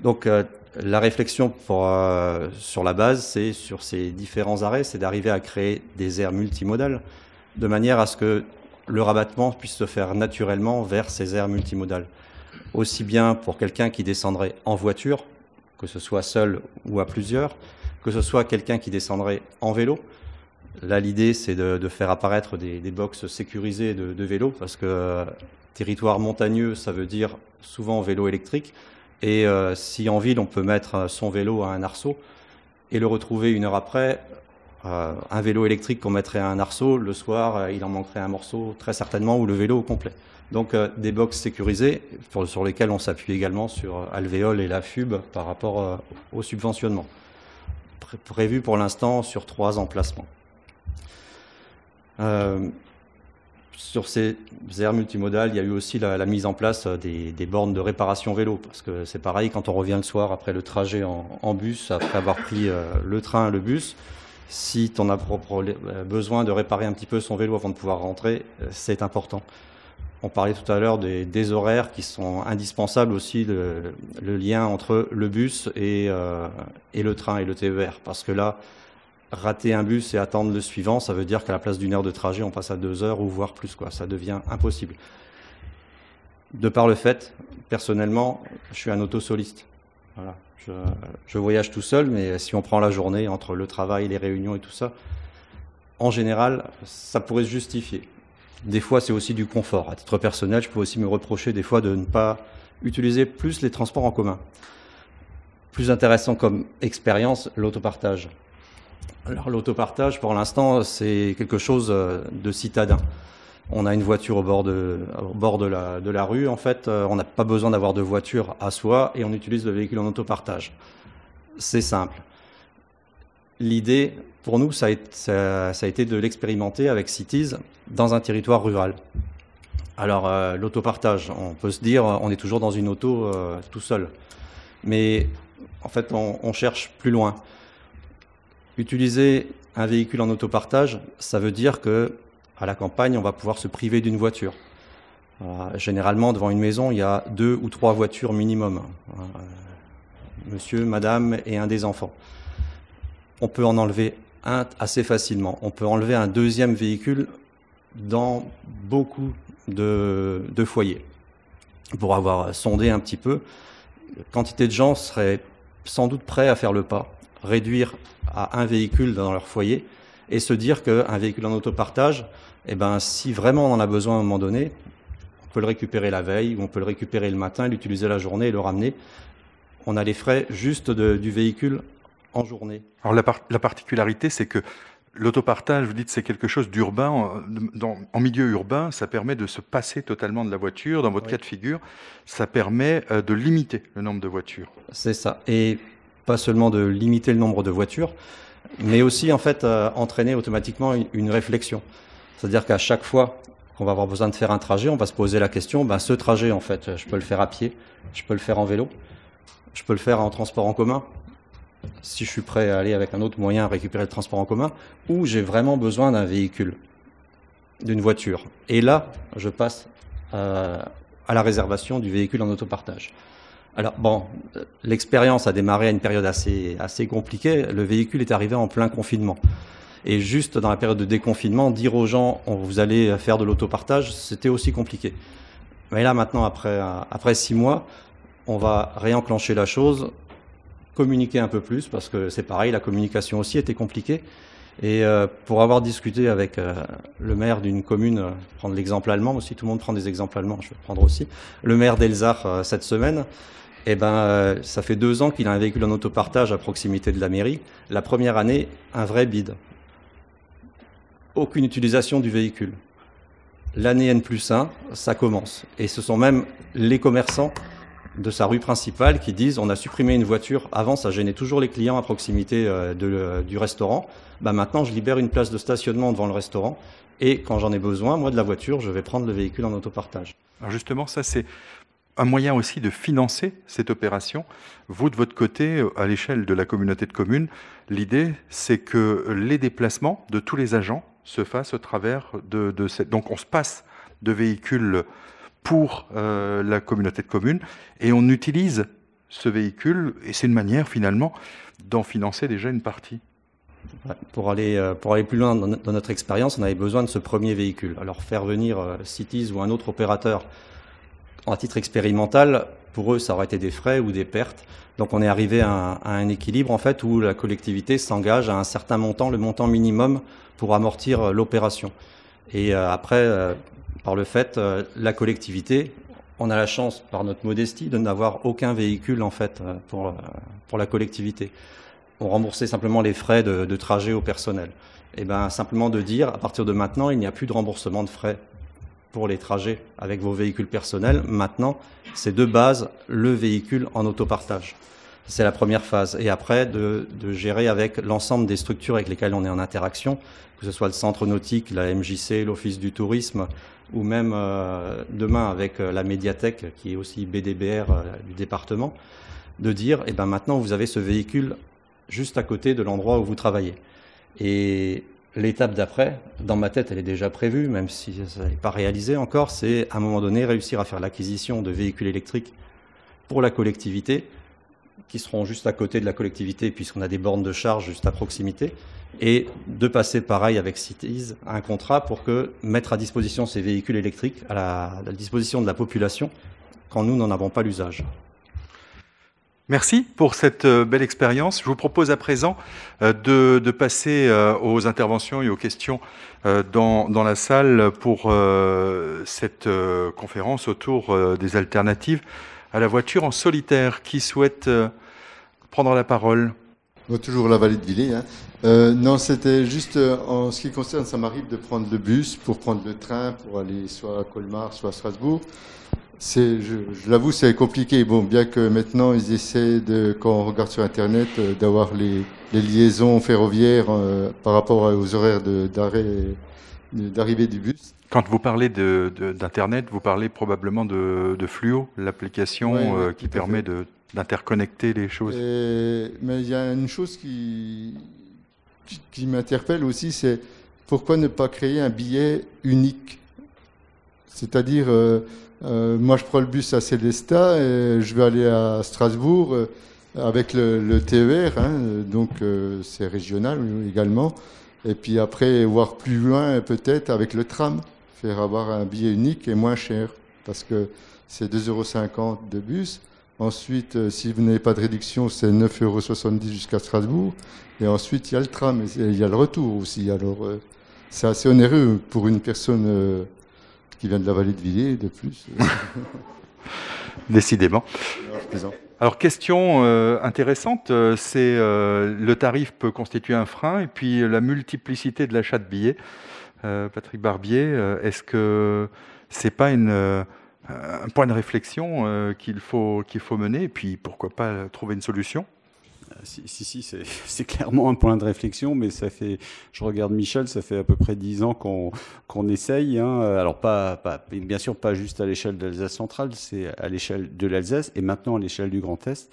Donc euh, la réflexion euh, sur la base, c'est sur ces différents arrêts, c'est d'arriver à créer des aires multimodales de manière à ce que le rabattement puisse se faire naturellement vers ces aires multimodales. Aussi bien pour quelqu'un qui descendrait en voiture, que ce soit seul ou à plusieurs, que ce soit quelqu'un qui descendrait en vélo. Là, l'idée, c'est de, faire apparaître des, des boxes sécurisées de, de vélo, parce que euh, territoire montagneux, ça veut dire souvent vélo électrique. Et euh, si en ville, on peut mettre son vélo à un arceau et le retrouver une heure après, un vélo électrique qu'on mettrait à un arceau, le soir, il en manquerait un morceau très certainement ou le vélo au complet. Donc des box sécurisées sur lesquelles on s'appuie également sur Alvéole et la FUB par rapport au subventionnement. prévu pour l'instant sur trois emplacements. Sur ces aires multimodales, il y a eu aussi la, mise en place des, bornes de réparation vélo, parce que c'est pareil, quand on revient le soir après le trajet en, bus, après avoir pris euh, le train, le bus, si on a euh, besoin de réparer un petit peu son vélo avant de pouvoir rentrer, euh, c'est important. On parlait tout à l'heure des, horaires qui sont indispensables aussi, le, lien entre le bus et, et le train et le TER, parce que là, rater un bus et attendre le suivant, ça veut dire qu'à la place d'une heure de trajet, on passe à deux heures ou voire plus. Quoi. Ça devient impossible. De par le fait, personnellement, je suis un autosoliste. Voilà. Je, je, voyage tout seul, mais si on prend la journée entre le travail, les réunions et tout ça, en général, ça pourrait se justifier. Des fois, c'est aussi du confort. À titre personnel, je peux aussi me reprocher des fois de ne pas utiliser plus les transports en commun. Plus intéressant comme expérience, l'autopartage. Alors l'autopartage, pour l'instant, c'est quelque chose euh, de citadin. On a une voiture au bord de, la, rue. En fait, euh, on n'a pas besoin d'avoir de voiture à soi et on utilise le véhicule en autopartage. C'est simple. L'idée, pour nous, ça a, été, de l'expérimenter avec Cities dans un territoire rural. Alors, euh, l'autopartage, on peut se dire, on est toujours dans une auto tout seul. Mais en fait, on cherche plus loin. Utiliser un véhicule en autopartage, ça veut dire que à la campagne, on va pouvoir se priver d'une voiture. Euh, généralement, devant une maison, il y a deux ou trois voitures minimum. Euh, monsieur, madame et un des enfants. On peut en enlever un assez facilement. On peut enlever un deuxième véhicule dans beaucoup de, de foyers. Pour avoir sondé un petit peu, quantité de gens seraient sans doute prêts à faire le pas réduire à un véhicule dans leur foyer et se dire qu'un véhicule en autopartage, eh ben, si vraiment on en a besoin à un moment donné, on peut le récupérer la veille ou on peut le récupérer le matin, l'utiliser la journée et le ramener. On a les frais juste du véhicule en journée. Alors la, la particularité, c'est que L'autopartage, vous dites, c'est quelque chose d'urbain. En milieu urbain, ça permet de se passer totalement de la voiture. Dans votre cas de figure, ça permet euh, de limiter le nombre de voitures. C'est ça. Et pas seulement de limiter le nombre de voitures, mais aussi en fait euh, entraîner automatiquement une, réflexion. C'est-à-dire qu'à chaque fois qu'on va avoir besoin de faire un trajet, on va se poser la question, ben, ce trajet en fait, je peux le faire à pied, je peux le faire en vélo, je peux le faire en transport en commun, si je suis prêt à aller avec un autre moyen récupérer le transport en commun, ou j'ai vraiment besoin d'un véhicule, d'une voiture. Et là, je passe euh, à la réservation du véhicule en autopartage. Alors bon, l'expérience a démarré à une période assez, assez compliquée. Le véhicule est arrivé en plein confinement. Et juste dans la période de déconfinement, dire aux gens vous allez faire de l'autopartage, c'était aussi compliqué. Mais là maintenant, après, après six mois, on va réenclencher la chose, communiquer un peu plus, parce que c'est pareil, la communication aussi était compliquée. Et euh, pour avoir discuté avec euh, le maire d'une commune, euh, prendre l'exemple allemand aussi, tout le monde prend des exemples allemands, je vais prendre aussi, le maire d'Elzach cette semaine, eh ben, euh, ça fait deux ans qu'il a un véhicule en autopartage à proximité de la mairie. La première année, un vrai bide. Aucune utilisation du véhicule. L'année N plus 1, ça commence. Et ce sont même les commerçants de sa rue principale qui disent on a supprimé une voiture. Avant, ça gênait toujours les clients à proximité euh, de, du restaurant. Bah, maintenant, je libère une place de stationnement devant le restaurant. Et quand j'en ai besoin, moi, de la voiture, je vais prendre le véhicule en autopartage. Alors justement, ça, c'est un moyen aussi de financer cette opération. Vous, de votre côté, à l'échelle de la communauté de communes, l'idée, c'est que les déplacements de tous les agents se fassent au travers de, cette... Donc on se passe de véhicules pour euh, la communauté de communes et on utilise ce véhicule et c'est une manière finalement d'en financer déjà une partie. Pour aller, euh, pour aller plus loin dans notre expérience, on avait besoin de ce premier véhicule. Alors faire venir euh, Cities ou un autre opérateur à titre expérimental, pour eux, ça aurait été des frais ou des pertes. Donc on est arrivé à un, équilibre en fait où la collectivité s'engage à un certain montant, le montant minimum pour amortir l'opération. Et après, par le fait, la collectivité, on a la chance, par notre modestie, de n'avoir aucun véhicule en fait pour pour la collectivité. on remboursait simplement les frais de, trajet au personnel. Et eh bien simplement de dire, à partir de maintenant, il n'y a plus de remboursement de frais pour les trajets avec vos véhicules personnels. Maintenant, c'est de base le véhicule en autopartage. C'est la première phase. Et après, de, gérer avec l'ensemble des structures avec lesquelles on est en interaction, que ce soit le centre nautique, la MJC, l'Office du tourisme, ou même euh, demain avec euh, la médiathèque, qui est aussi BDBR euh, du département, de dire, eh ben maintenant, vous avez ce véhicule juste à côté de l'endroit où vous travaillez. Et l'étape d'après, dans ma tête, elle est déjà prévue, même si ça n'est pas réalisé encore, c'est à un moment donné réussir à faire l'acquisition de véhicules électriques pour la collectivité, qui seront juste à côté de la collectivité, puisqu'on a des bornes de charge juste à proximité, et de passer pareil avec Cities un contrat pour que mettre à disposition ces véhicules électriques à la, disposition de la population quand nous n'en avons pas l'usage. Merci pour cette euh, belle expérience. Je vous propose à présent euh, de, passer euh, aux interventions et aux questions dans, dans la salle pour cette conférence autour des alternatives à la voiture en solitaire. Qui souhaite prendre la parole Toujours la vallée de Villers. Hein. non, c'était juste en ce qui concerne, ça m'arrive de prendre le bus pour prendre le train pour aller soit à Colmar, soit à Strasbourg je, l'avoue, c'est compliqué. Bon, bien que maintenant ils essaient de, quand on regarde sur Internet, euh, d'avoir les, les, liaisons ferroviaires euh, par rapport aux horaires de, d'arrêt, d'arrivée du bus. Quand vous parlez de, d'Internet, vous parlez probablement de, de Fluo, l'application euh, qui permet d'interconnecter les choses. mais il y a une chose qui, qui m'interpelle aussi, c'est pourquoi ne pas créer un billet unique? C'est-à-dire, euh, moi, je prends le bus à Célestat et je vais aller à Strasbourg euh, avec le, TER, hein, donc euh, c'est régional également. Et puis après, voir plus loin peut-être avec le tram, faire avoir un billet unique et moins cher, parce que c'est 2,50 euros de bus. Ensuite, si vous n'avez pas de réduction, c'est 9,70 euros jusqu'à Strasbourg. Et ensuite, il y a le tram, et il y a le retour aussi. Alors, c'est assez onéreux pour une personne qui vient de la vallée de Villiers, de plus. *laughs* *laughs* Décidément. Alors, question euh, intéressante, euh, c'est euh, le tarif peut constituer un frein et puis la multiplicité de l'achat de billets. Patrick Barbier, est-ce que c'est pas une, un point de réflexion qu'il faut, qu'il faut mener et puis pourquoi pas trouver une solution? Si, si, *laughs* c'est clairement un point de réflexion, mais ça fait, je regarde Michel, ça fait à peu près dix ans qu'on qu'on essaye. Hein. Alors pas, pas, bien sûr pas juste à l'échelle de l'Alsace centrale, c'est à l'échelle de l'Alsace et maintenant à l'échelle du Grand Est.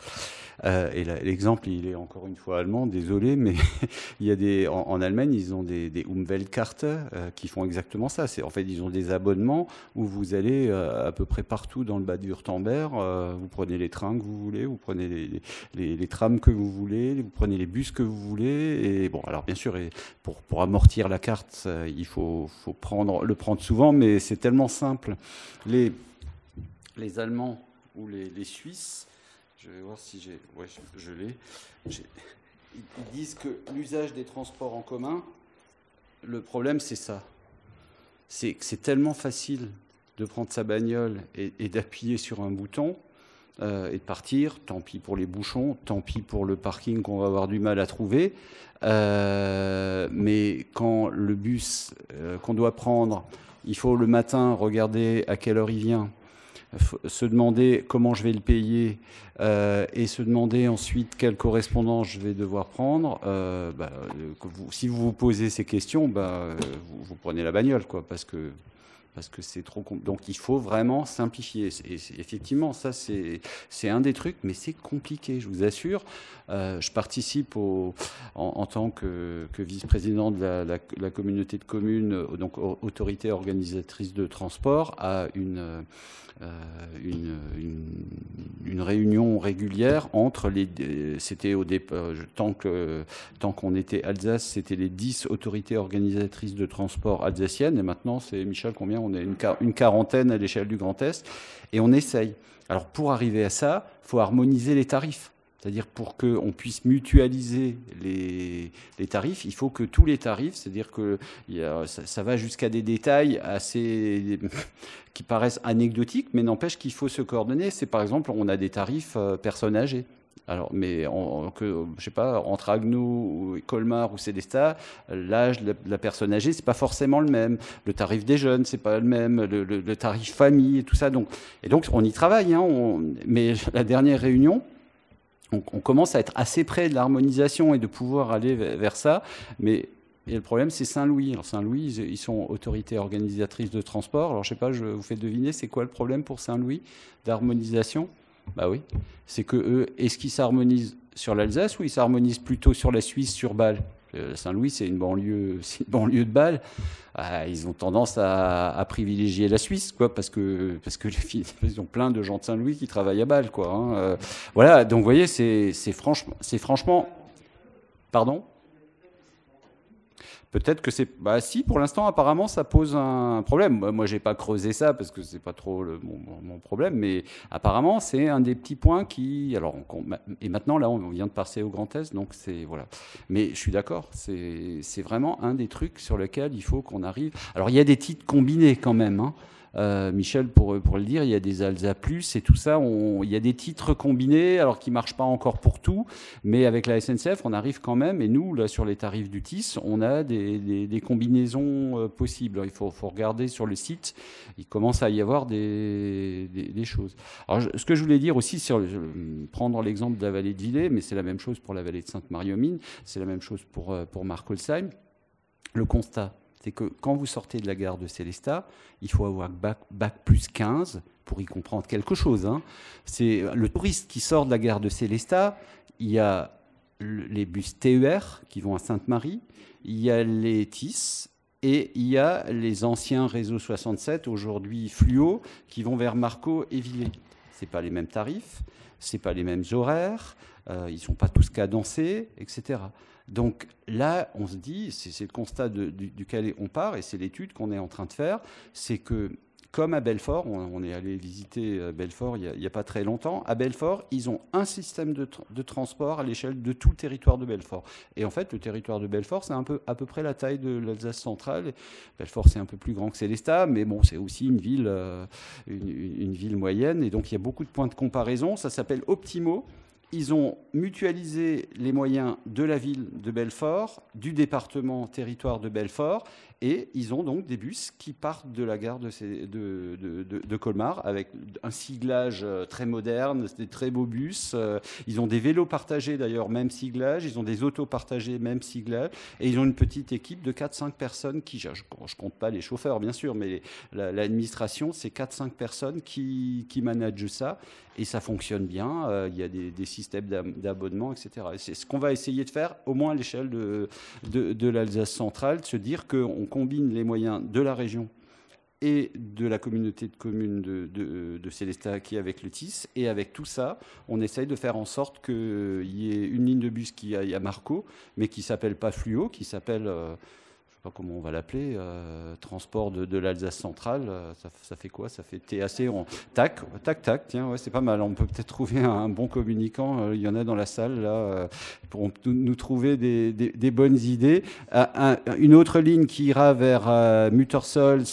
Euh, et l'exemple, il est encore une fois allemand, désolé, mais *laughs* il y a des, en, Allemagne, ils ont des, des Umweltkarte euh, qui font exactement ça. En fait, ils ont des abonnements où vous allez euh, à peu près partout dans le bas du Württemberg, vous prenez les trains que vous voulez, vous prenez les, les, trams que vous voulez, vous prenez les bus que vous voulez. Et bon, alors bien sûr, pour, amortir la carte, il faut, prendre, le prendre souvent, mais c'est tellement simple. Les, les Allemands ou les Suisses, je vais voir si j'ai. Ouais, je, l'ai. Ils disent que l'usage des transports en commun, le problème, c'est ça. C'est que c'est tellement facile de prendre sa bagnole et, d'appuyer sur un bouton euh, et de partir. Tant pis pour les bouchons, tant pis pour le parking qu'on va avoir du mal à trouver. Euh, mais quand le bus euh, qu'on doit prendre, il faut le matin regarder à quelle heure il vient se demander comment je vais le payer euh, et se demander ensuite quelle correspondance je vais devoir prendre, euh, bah, si vous vous posez ces questions, bah, vous, vous, prenez la bagnole, quoi, parce que parce que c'est trop donc il faut vraiment simplifier. Effectivement, ça c'est un des trucs, mais c'est compliqué, je vous assure. Euh, je participe en, tant que, vice-président de la, communauté de communes, donc autorité organisatrice de transport, à une euh, une, réunion régulière entre les. C'était au départ, euh, tant que tant qu'on était Alsace, c'était les 10 autorités organisatrices de transport alsaciennes, et maintenant c'est Michel combien On est une, quarantaine à l'échelle du Grand Est, et on essaye. Alors pour arriver à ça, faut harmoniser les tarifs. C'est-à-dire pour qu'on puisse mutualiser les, tarifs, il faut que tous les tarifs, c'est-à-dire que ça, ça, va jusqu'à des détails assez *laughs* qui paraissent anecdotiques, mais n'empêche qu'il faut se coordonner. C'est par exemple, on a des tarifs euh, personnes âgées. Alors, mais que, je sais pas, entre Agneau, Colmar ou Célestat, l'âge de la personne âgée, c'est pas forcément le même. Le tarif des jeunes, c'est pas le même. Le, tarif famille et tout ça. Donc, et donc, on y travaille. Hein, mais *laughs* la dernière réunion, on, commence à être assez près de l'harmonisation et de pouvoir aller vers ça. Mais et le problème, c'est Saint-Louis. Alors Saint-Louis, ils sont autorité organisatrice de transport. Alors je sais pas, je vous fais deviner, c'est quoi le problème pour Saint-Louis d'harmonisation? Bah oui, c'est que eux, est-ce qu'ils s'harmonisent sur l'Alsace ou ils s'harmonisent plutôt sur la Suisse, sur Bâle? Euh, Saint-Louis, c'est une banlieue, *laughs* une banlieue de Bâle. Ah, ils ont tendance à, privilégier la Suisse, quoi, parce que parce que les *laughs* ils ont plein de gens de Saint-Louis qui travaillent à Bâle, quoi. Hein. Euh, voilà, donc vous voyez, c'est franchement, c'est franchement, pardon? Peut-être que c'est. Bah, si, pour l'instant, apparemment, ça pose un problème. Moi, j'ai pas creusé ça parce que c'est pas trop mon, problème, mais apparemment, c'est un des petits points qui. Alors, et maintenant, là, on vient de passer au Grand Est, donc c'est. Voilà. Mais je suis d'accord, c'est vraiment un des trucs sur lesquels il faut qu'on arrive. Alors, il y a des titres combinés quand même. Hein. Euh, Michel, pour, pour le dire, il y a des Alsa Plus et tout ça. il y a des titres combinés, alors qui ne marchent pas encore pour tout, mais avec la SNCF, on arrive quand même. Et nous, là, sur les tarifs du TIS, on a des, combinaisons euh, possibles. Il faut, regarder sur le site. Il commence à y avoir des, choses. Alors, ce que je voulais dire aussi, sur prendre l'exemple de la vallée de Villers, mais c'est la même chose pour la vallée de Sainte-Marie-aux-Mines, c'est la même chose pour, euh, pour Marc Holsheim. Le constat, c'est que quand vous sortez de la gare de Célestat, il faut avoir bac, plus 15 pour y comprendre quelque chose. Hein. C'est le touriste qui sort de la gare de Célestat, il y a les bus TER qui vont à Sainte-Marie, il y a les TIS et il y a les anciens réseaux 67, aujourd'hui Fluo, qui vont vers Marco et Villers. Ce pas les mêmes tarifs, ce pas les mêmes horaires, euh, ils ne sont pas tous cadencés, etc. Donc là, on se dit, c'est le constat duquel on part, et c'est l'étude qu'on est en train de faire, c'est que comme à Belfort, on, est allé visiter euh, Belfort il n'y a, pas très longtemps, à Belfort, ils ont un système de, transport à l'échelle de tout le territoire de Belfort. Et en fait, le territoire de Belfort, c'est peu, à peu près la taille de l'Alsace centrale. Belfort, c'est un peu plus grand que Célestat, mais bon, c'est aussi une ville, euh, une ville moyenne, et donc il y a beaucoup de points de comparaison. Ça s'appelle Optimo ils ont mutualisé les moyens de la ville de Belfort, du département territoire de Belfort, et ils ont donc des bus qui partent de la gare de, Colmar avec un siglage euh, très moderne, des très beaux bus. Euh, ils ont des vélos partagés d'ailleurs, même siglage. Ils ont des autos partagés, même siglage. Et ils ont une petite équipe de 4-5 personnes qui, je ne compte pas les chauffeurs bien sûr, mais l'administration, c'est 4-5 personnes qui, qui managent ça et ça fonctionne bien. Euh, il y a des, systèmes d'abonnement, etc. c'est ce qu'on va essayer de faire, au moins à l'échelle de, de, l'Alsace centrale, de se dire qu'on combine les moyens de la région et de la communauté de communes de, de, qui est avec le TIS. Et avec tout ça, on essaye de faire en sorte qu'il y ait une ligne de bus qui aille à Marco, mais qui s'appelle pas Fluo, qui s'appelle... Euh, comment on va l'appeler, euh, transport de, l'Alsace centrale, euh, ça, fait quoi? Ça fait TAC, tac, tac, tac, tiens, ouais, c'est pas mal. On peut peut-être trouver un, bon communicant, euh, il y en a dans la salle, là, pour nous trouver des, bonnes idées. une autre ligne qui ira vers Muttersols,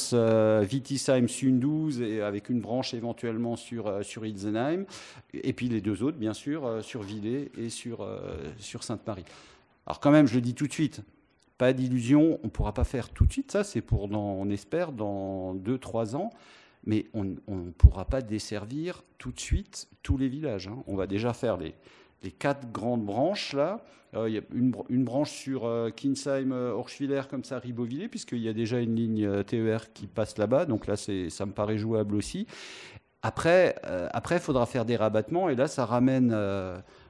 Vitisheim, Sundous, et avec une branche éventuellement sur, sur Ilsenheim, et puis les deux autres, bien sûr, sur Villers et sur, sur Sainte-Marie. Alors quand même, je le dis tout de suite, pas d'illusion, on ne pourra pas faire tout de suite. Ça, c'est pour, on espère, dans 2-3 ans. Mais on ne pourra pas desservir tout de suite tous les villages. Hein. On va déjà faire les, les quatre grandes branches là. Euh, il y a une, branche sur euh, Kinsheim, Orschwiller, comme ça, Ribeauvillé, puisqu'il y a déjà une ligne euh, TER qui passe là-bas. Donc là, ça me paraît jouable aussi. Après, après, il faudra faire des rabattements. Et là, ça ramène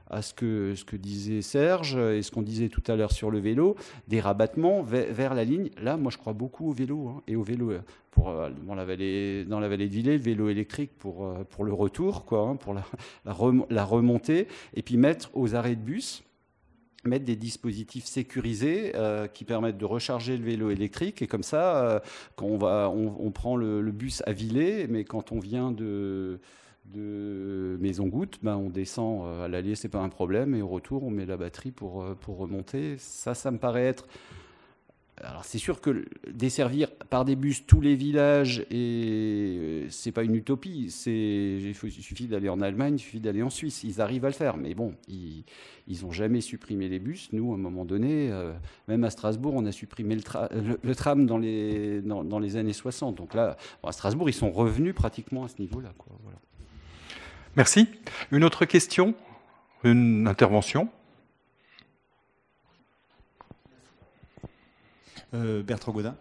à ce que, ce que disait Serge et ce qu'on disait tout à l'heure sur le vélo, des rabattements vers, la ligne. Là, moi, je crois beaucoup au vélo hein, et au vélo euh, pour, euh, dans, la vallée, dans la vallée de Villers, le vélo électrique pour, euh, pour le retour, quoi, hein, pour la, remontée, et puis mettre aux arrêts de bus mettre des dispositifs sécurisés qui permettent de recharger le vélo électrique et comme ça quand on va on, prend le, le, bus à Villers mais quand on vient de de Maison Goutte, ben on descend euh, à l'allée, c'est pas un problème, et au retour, on met la batterie pour, euh, pour remonter. Ça, ça me paraît être alors c'est sûr que desservir par des bus tous les villages, et c'est pas une utopie. Il, suffit d'aller en Allemagne, il suffit d'aller en Suisse. Ils arrivent à le faire, mais bon, ils, ils ont jamais supprimé les bus. Nous, à un moment donné, euh, même à Strasbourg, on a supprimé le, le, tram dans les, dans, les années 60. Donc là, à Strasbourg, ils sont revenus pratiquement à ce niveau-là. Voilà. Merci. Une autre question? Une intervention? Euh, Bertrand Godin.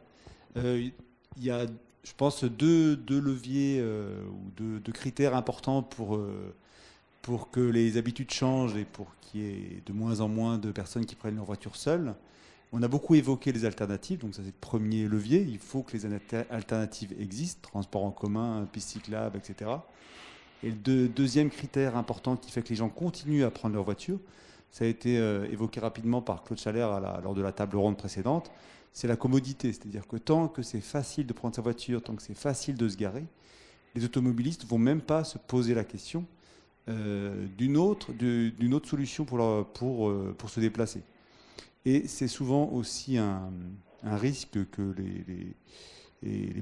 Euh, il y a, je pense, deux, leviers euh, ou deux, critères importants pour, pour que les habitudes changent et pour qu'il y ait de moins en moins de personnes qui prennent leur voiture seules. On a beaucoup évoqué les alternatives, donc ça c'est le premier levier. Il faut que les alternatives existent, transport en commun, piste etc. Et le deuxième critère important qui fait que les gens continuent à prendre leur voiture, ça a été évoqué rapidement par Claude Chalère lors de la table ronde précédente, c'est la commodité. C'est-à-dire que tant que c'est facile de prendre sa voiture, tant que c'est facile de se garer, les automobilistes vont même pas se poser la question euh, d'une autre, autre solution pour, pour, euh, pour se déplacer. Et c'est souvent aussi un, risque que les,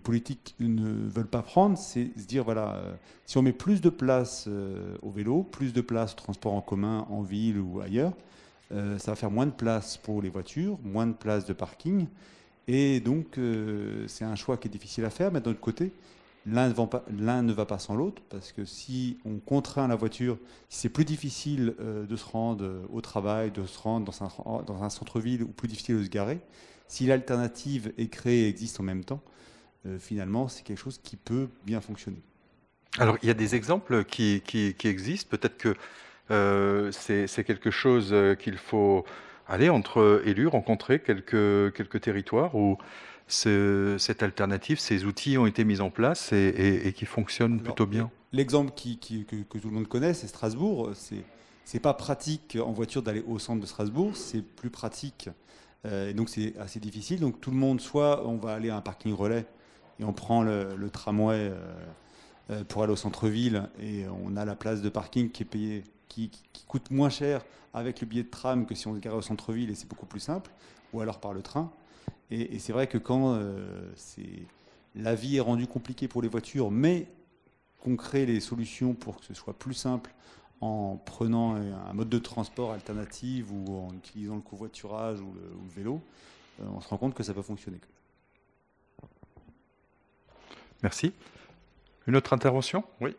politiques ne veulent pas prendre, c'est se dire, voilà, euh, si on met plus de place au vélo, plus de place au transport en commun en ville ou ailleurs, euh, ça va faire moins de place pour les voitures, moins de place de parking. Et donc, euh, c'est un choix qui est difficile à faire. Mais d'un autre côté, l'un ne va pas sans l'autre, parce que si on contraint la voiture, si c'est plus difficile euh, de se rendre au travail, de se rendre dans un centre-ville, ou plus difficile de se garer, si l'alternative est créée et existe en même temps, finalement, c'est quelque chose qui peut bien fonctionner. Alors, il y a des exemples qui, qui, qui existent. Peut-être que euh, c'est quelque chose euh, qu'il faut aller entre élus, rencontrer quelques, quelques territoires où cette alternative, ces outils ont été mis en place et, qui fonctionnent plutôt bien. L'exemple qui, que, tout le monde connaît, c'est Strasbourg. C'est c'est pas pratique en voiture d'aller au centre de Strasbourg, c'est plus pratique. Euh, et donc c'est assez difficile. Donc tout le monde, soit on va aller à un parking relais et on prend le, tramway pour aller au centre-ville et on a la place de parking qui est payée qui, coûte moins cher avec le billet de tram que si on se gare au centre-ville et c'est beaucoup plus simple, ou alors par le train. Et, c'est vrai que quand euh, la vie est rendue compliquée pour les voitures, mais qu'on crée les solutions pour que ce soit plus simple en prenant un mode de transport alternatif ou en utilisant le covoiturage ou le, vélo, euh, on se rend compte que ça peut fonctionner. Merci. Une autre intervention? Oui.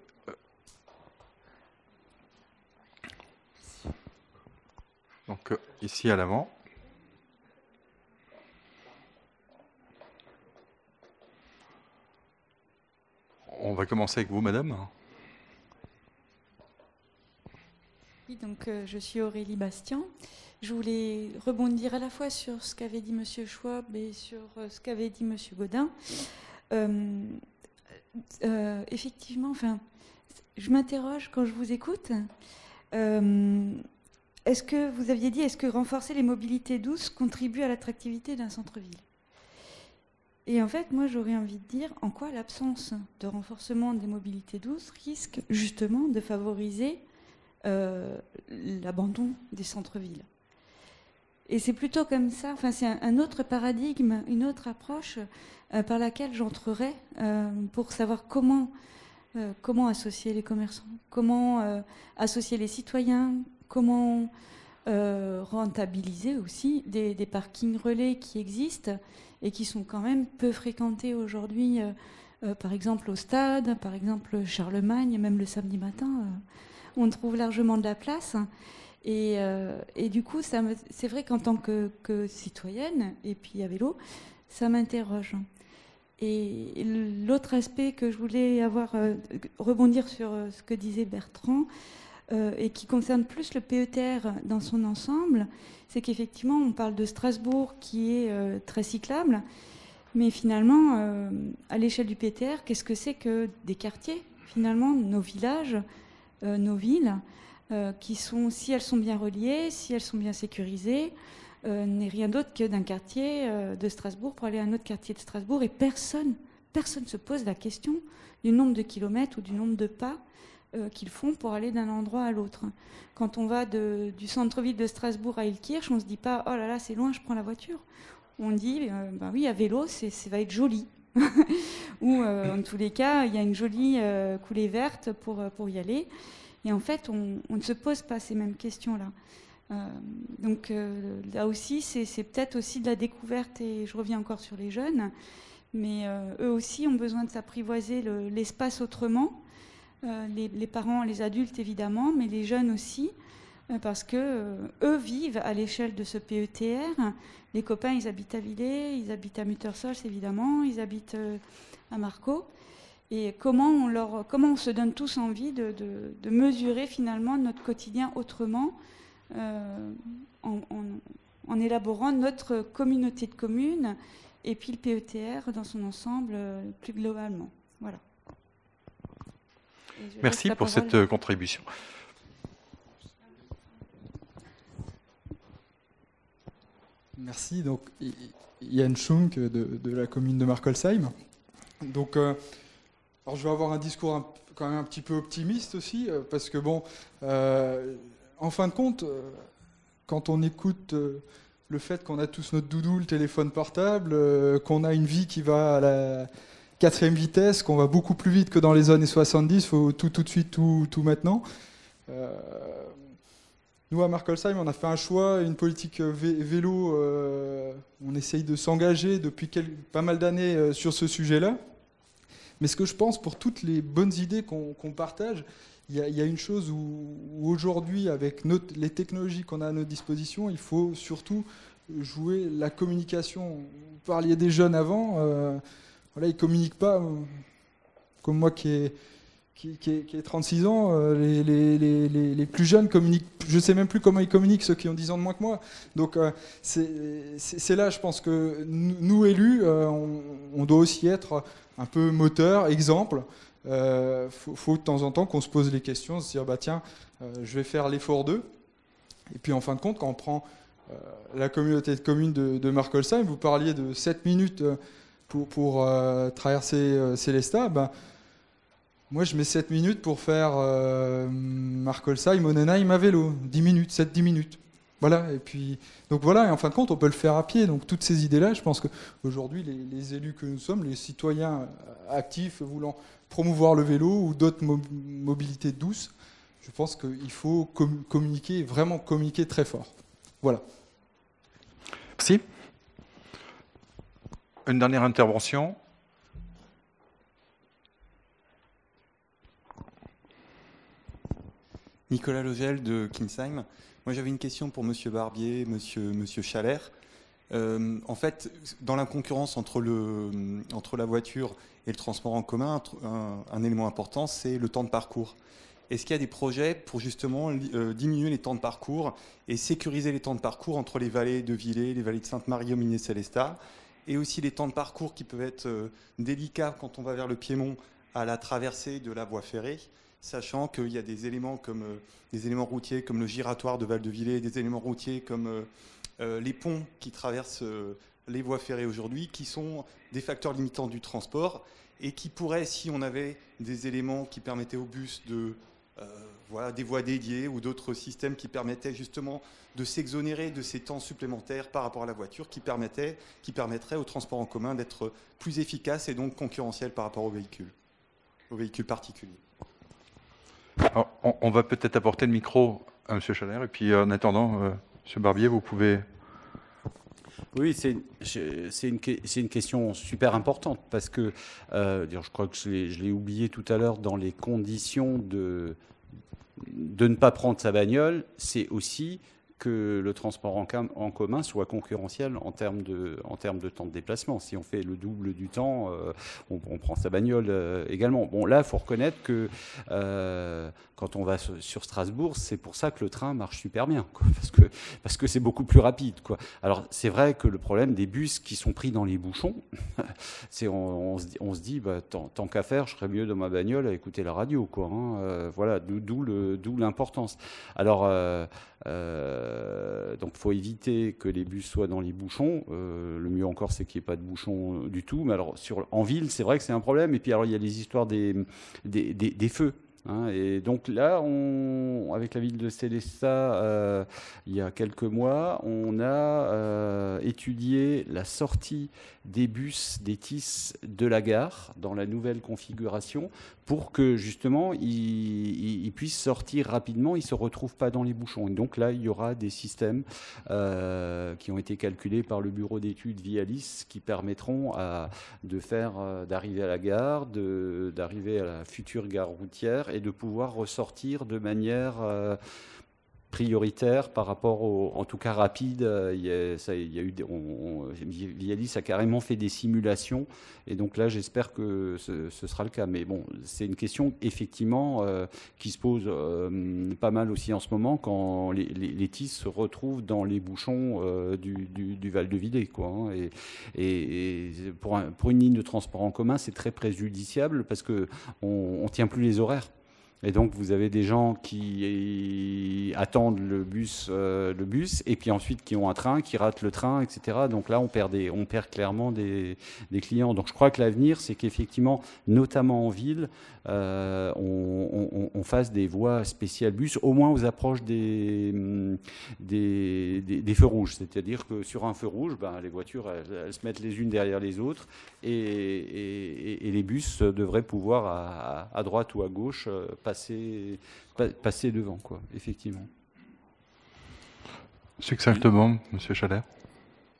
Donc euh, ici à l'avant. On va commencer avec vous, madame. Donc euh, je suis Aurélie Bastien. Je voulais rebondir à la fois sur ce qu'avait dit Monsieur Schwab et sur euh, ce qu'avait dit Monsieur Godin. effectivement, enfin, je m'interroge quand je vous écoute. Est-ce que vous aviez dit, est-ce que renforcer les mobilités douces contribue à l'attractivité d'un centre-ville? Et en fait, moi, j'aurais envie de dire en quoi l'absence de renforcement des mobilités douces risque justement de favoriser euh, l'abandon des centres-villes. Et c'est plutôt comme ça, enfin, c'est un, autre paradigme, une autre approche euh, par laquelle j'entrerai euh, pour savoir comment, associer les commerçants, comment associer les citoyens, comment rentabiliser aussi des, parkings relais qui existent et qui sont quand même peu fréquentés aujourd'hui, par exemple au stade, par exemple Charlemagne, même le samedi matin, on trouve largement de la place. Et, du coup, c'est vrai qu'en tant que, citoyenne, et puis à vélo, ça m'interroge. Et l'autre aspect que je voulais avoir, rebondir sur ce que disait Bertrand, euh, et qui concerne plus le PETR dans son ensemble, c'est qu'effectivement, on parle de Strasbourg qui est euh, très cyclable, mais finalement, euh, à l'échelle du PETR, qu'est-ce que c'est que des quartiers? Finalement, nos villages, nos villes, qui sont, si elles sont bien reliées, si elles sont bien sécurisées, n'est rien d'autre que d'un quartier de Strasbourg pour aller à un autre quartier de Strasbourg, et personne, personne ne se pose la question du nombre de kilomètres ou du nombre de pas euh, qu'ils font pour aller d'un endroit à l'autre. Quand on va du centre-ville de Strasbourg à Ilkirch, on ne se dit pas oh là là c'est loin, je prends la voiture. on dit, bah oui, à vélo, ça va être joli. *laughs* Ou en tous les cas, il y a une jolie coulée verte pour, pour y aller. Et en fait, on, ne se pose pas ces mêmes questions-là. donc là aussi, c'est peut-être aussi de la découverte, et je reviens encore sur les jeunes, mais eux aussi ont besoin de s'apprivoiser l'espace autrement. Les, parents, les adultes évidemment, mais les jeunes aussi. Euh, parce que euh, eux vivent à l'échelle de ce PETR. Les copains, ils habitent à Villers, ils habitent à Muttersols évidemment, ils habitent euh, à Marco. Et comment on, leur, comment on se donne tous envie de, de, mesurer finalement notre quotidien autrement en, en, élaborant notre communauté de communes et puis le PETR dans son ensemble plus globalement. Voilà. Merci pour cette contribution. Merci. Donc, Yann Schunk de, la commune de Markolsheim. Donc, euh, alors je vais avoir un discours quand même un petit peu optimiste aussi, euh, parce que bon, euh, en fin de compte, quand on écoute le fait qu'on a tous notre doudou, le téléphone portable, qu'on a une vie qui va à la quatrième vitesse, qu'on va beaucoup plus vite que dans les années 70, il faut tout tout de suite, tout, tout maintenant. Nous, à Markolsheim, on a fait un choix, une politique euh, vélo. Euh, on essaye de s'engager depuis pas mal d'années euh, sur ce sujet-là. Mais ce que je pense, pour toutes les bonnes idées qu'on partage, il y, a une chose où, aujourd'hui, avec les technologies qu'on a à notre disposition, il faut surtout jouer la communication. Vous parliez des jeunes avant, ils ne communiquent pas, comme moi qui ai qui, qui, 36 ans, euh, les, plus jeunes communiquent, je ne sais même plus comment ils communiquent, ceux qui ont 10 ans de moins que moi. Donc euh, c'est là, je pense que nous, élus, euh, on, doit aussi être un peu moteur, exemple. Il faut, de temps en temps qu'on se pose les questions, se dire, bah tiens, je vais faire l'effort d'eux. Et puis en fin de compte, quand on prend la communauté de communes de, de vous parliez de 7 minutes pour, traverser Célestat, ben, moi, je mets 7 minutes pour faire euh, Markolsheim, Monenheim à vélo. 10 minutes, 7-10 minutes. Voilà, et puis, donc voilà, et en fin de compte, on peut le faire à pied. Donc toutes ces idées-là, je pense qu'aujourd'hui, les élus que nous sommes, les citoyens actifs voulant promouvoir le vélo ou d'autres mobilités douces, je pense qu'il faut communiquer, vraiment communiquer très fort. Voilà. Merci. Une dernière intervention. Nicolas Logel de Kinsheim. Moi, j'avais une question pour Monsieur Barbier, Monsieur, Monsieur. Euh, en fait, dans la concurrence entre, le, la voiture et le transport en commun, un, élément important, c'est le temps de parcours. Est-ce qu'il y a des projets pour justement euh, diminuer les temps de parcours et sécuriser les temps de parcours entre les vallées de Villers, les vallées de Sainte-Marie, Miné Célestat, et aussi les temps de parcours qui peuvent être euh, délicats quand on va vers le Piémont à la traversée de la voie ferrée? Sachant qu'il y a des éléments comme euh, des éléments routiers comme le giratoire de Val-de-Villers, des éléments routiers comme euh, euh, les ponts qui traversent les voies ferrées aujourd'hui, qui sont des facteurs limitants du transport et qui pourraient, si on avait des éléments qui permettaient aux bus de voilà, des voies dédiées ou d'autres systèmes qui permettaient justement de s'exonérer de ces temps supplémentaires par rapport à la voiture, qui, qui permettraient au transport en commun d'être plus efficace et donc concurrentiel par rapport aux véhicules, aux véhicules particuliers on, va peut-être apporter le micro à M. Chalère, et puis en attendant, euh, M. Barbier, vous pouvez... Oui, c'est une, question super importante parce que, euh, je crois que je l'ai oublié tout à l'heure, dans les conditions de ne pas prendre sa bagnole, c'est aussi que le transport en, commun soit concurrentiel en termes, de, temps de déplacement. Si on fait le double du temps, euh, on, prend sa bagnole euh, également. Bon, là, il faut reconnaître que euh, quand on va sur Strasbourg, c'est pour ça que le train marche super bien, parce que c'est beaucoup plus rapide. Alors, c'est vrai que le problème des bus qui sont pris dans les bouchons, *laughs* c'est on, se dit, bah, tant, qu'à faire, je serais mieux dans ma bagnole à écouter la radio. Hein. voilà, d'où l'importance. Alors, donc il faut éviter que les bus soient dans les bouchons. Euh, le mieux encore, c'est qu'il n'y ait pas de bouchons euh, du tout. Mais alors, sur, en ville, c'est vrai que c'est un problème. Et puis, alors, il y a les histoires des, feux. Hein, et donc là, on, avec la ville de Célestat, euh, il y a quelques mois, on a euh, étudié la sortie des bus des TIS de la gare dans la nouvelle configuration pour que justement ils, puissent sortir rapidement, ils ne se retrouvent pas dans les bouchons. Et donc là, il y aura des systèmes euh, qui ont été calculés par le bureau d'études Vialis qui permettront de faire d'arriver à la gare, d'arriver à la future gare routière et de pouvoir ressortir de manière euh, prioritaire par rapport au, en tout cas rapide. Ça, il y a eu, Vialis a carrément fait des simulations, et donc là, j'espère que ce, sera le cas. Mais bon, c'est une question effectivement euh, qui se pose euh, pas mal aussi en ce moment quand les, les, TIS se retrouvent dans les bouchons du, Val de Vidé, quoi. Hein. et, pour, une ligne de transport en commun, c'est très préjudiciable parce que on, on tient plus les horaires. Et donc, vous avez des gens qui attendent le bus, euh, le bus, et puis ensuite qui ont un train, qui ratent le train, etc. Donc là, on perd, des, on perd clairement des, des clients. Donc je crois que l'avenir, c'est qu'effectivement, notamment en ville, euh, on, fasse des voies spéciales bus, au moins aux approches des, des, des, feux rouges. C'est-à-dire que sur un feu rouge, ben, les voitures, elles, se mettent les unes derrière les autres, et, les bus devraient pouvoir, à, droite ou à gauche, euh, passer, passer devant, quoi, effectivement. Succinctement, Monsieur Chalère.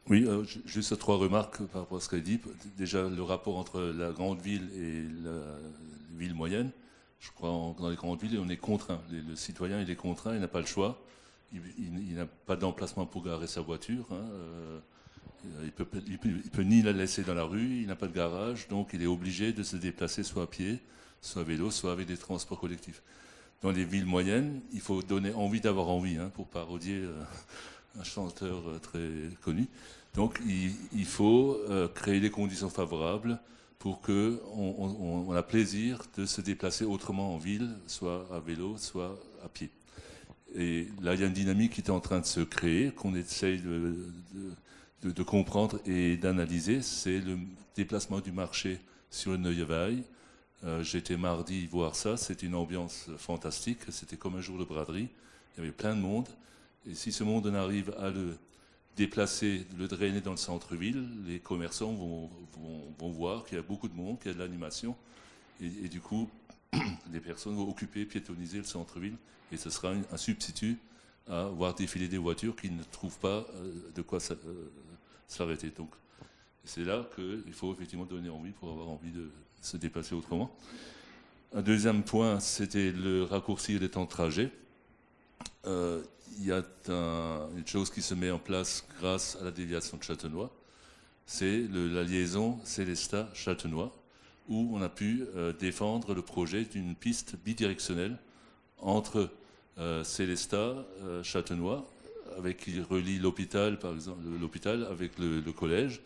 Oui, euh, juste trois remarques par rapport à ce qu'a dit. Déjà, le rapport entre la grande ville et la ville moyenne. Je crois que dans les grandes villes, on est contraint. Le citoyen, il est contraint, il n'a pas le choix. Il, n'a pas d'emplacement pour garer sa voiture. Hein, euh, il peut, il peut, ni la laisser dans la rue, il n'a pas de garage, donc il est obligé de se déplacer soit à pied, soit à vélo, soit avec des transports collectifs. Dans les villes moyennes, il faut donner envie d'avoir envie, hein, pour parodier euh, un chanteur euh, très connu. Donc il, faut euh, créer des conditions favorables pour qu'on on, a plaisir de se déplacer autrement en ville, soit à vélo, soit à pied. Et là, il y a une dynamique qui est en train de se créer, qu'on essaye de, comprendre et d'analyser. C'est le déplacement du marché sur le Neuilly euh, J'étais mardi voir ça, c'était une ambiance fantastique, c'était comme un jour de braderie, il y avait plein de monde, et si ce monde arrive à le déplacer, le drainer dans le centre-ville, les commerçants vont, vont, voir qu'il y a beaucoup de monde, qu'il y a de l'animation, et, du coup, *clears throat* les personnes vont occuper, piétoniser le centre-ville, et ce sera un, substitut à voir défiler des voitures qui ne trouvent pas euh, de quoi euh, s'arrêter. Donc, c'est là qu'il faut effectivement donner envie pour avoir envie de, se déplacer autrement. Un deuxième point, c'était le raccourcir des temps de trajet. Euh, il y a une chose qui se met en place grâce à la déviation de Châtenois, c'est la liaison Célestat-Châtenois, où on a pu euh, défendre le projet d'une piste bidirectionnelle entre euh, Célestat, euh, Châtenois, avec qui relie l'hôpital, par exemple, l'hôpital avec le, collège,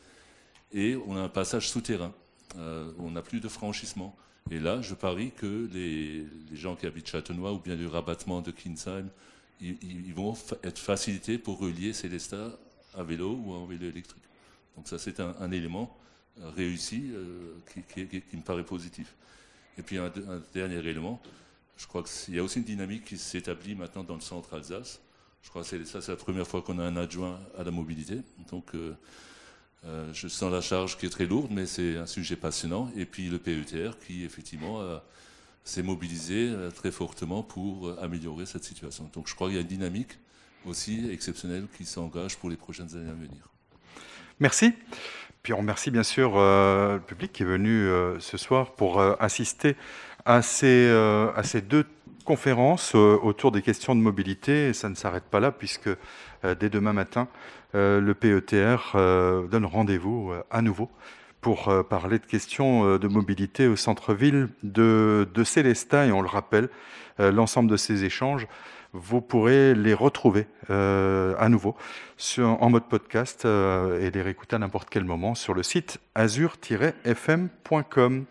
et on a un passage souterrain. On n'a plus de franchissement. Et là, je parie que les, gens qui habitent Châtenois ou bien du rabattement de Kinsheim, ils, vont être facilités pour relier Célestat à vélo ou en vélo électrique. Donc ça, c'est un, élément euh, réussi euh, qui, me paraît positif. Et puis un, dernier élément, je crois qu'il y a aussi une dynamique qui s'établit maintenant dans le centre Alsace. Je crois que ça, c'est la première fois qu'on a un adjoint à la mobilité. Donc euh, je sens la charge qui est très lourde, mais c'est un sujet passionnant. Et puis le PETR qui, effectivement, s'est mobilisé euh, très fortement pour euh, améliorer cette situation. Donc je crois qu'il y a une dynamique aussi exceptionnelle qui s'engage pour les prochaines années à venir. Merci. Puis on remercie bien sûr le public qui est venu ce soir pour assister à ces, à ces deux conférences autour des questions de mobilité. Et ça ne s'arrête pas là, puisque dès demain matin, euh, le PETR euh, donne rendez-vous euh, à nouveau pour parler de questions de mobilité au centre-ville de, Célestat. Et on le rappelle, l'ensemble de ces échanges, vous pourrez les retrouver à nouveau en mode podcast et les réécouter à n'importe quel moment sur le site azur-fm.com.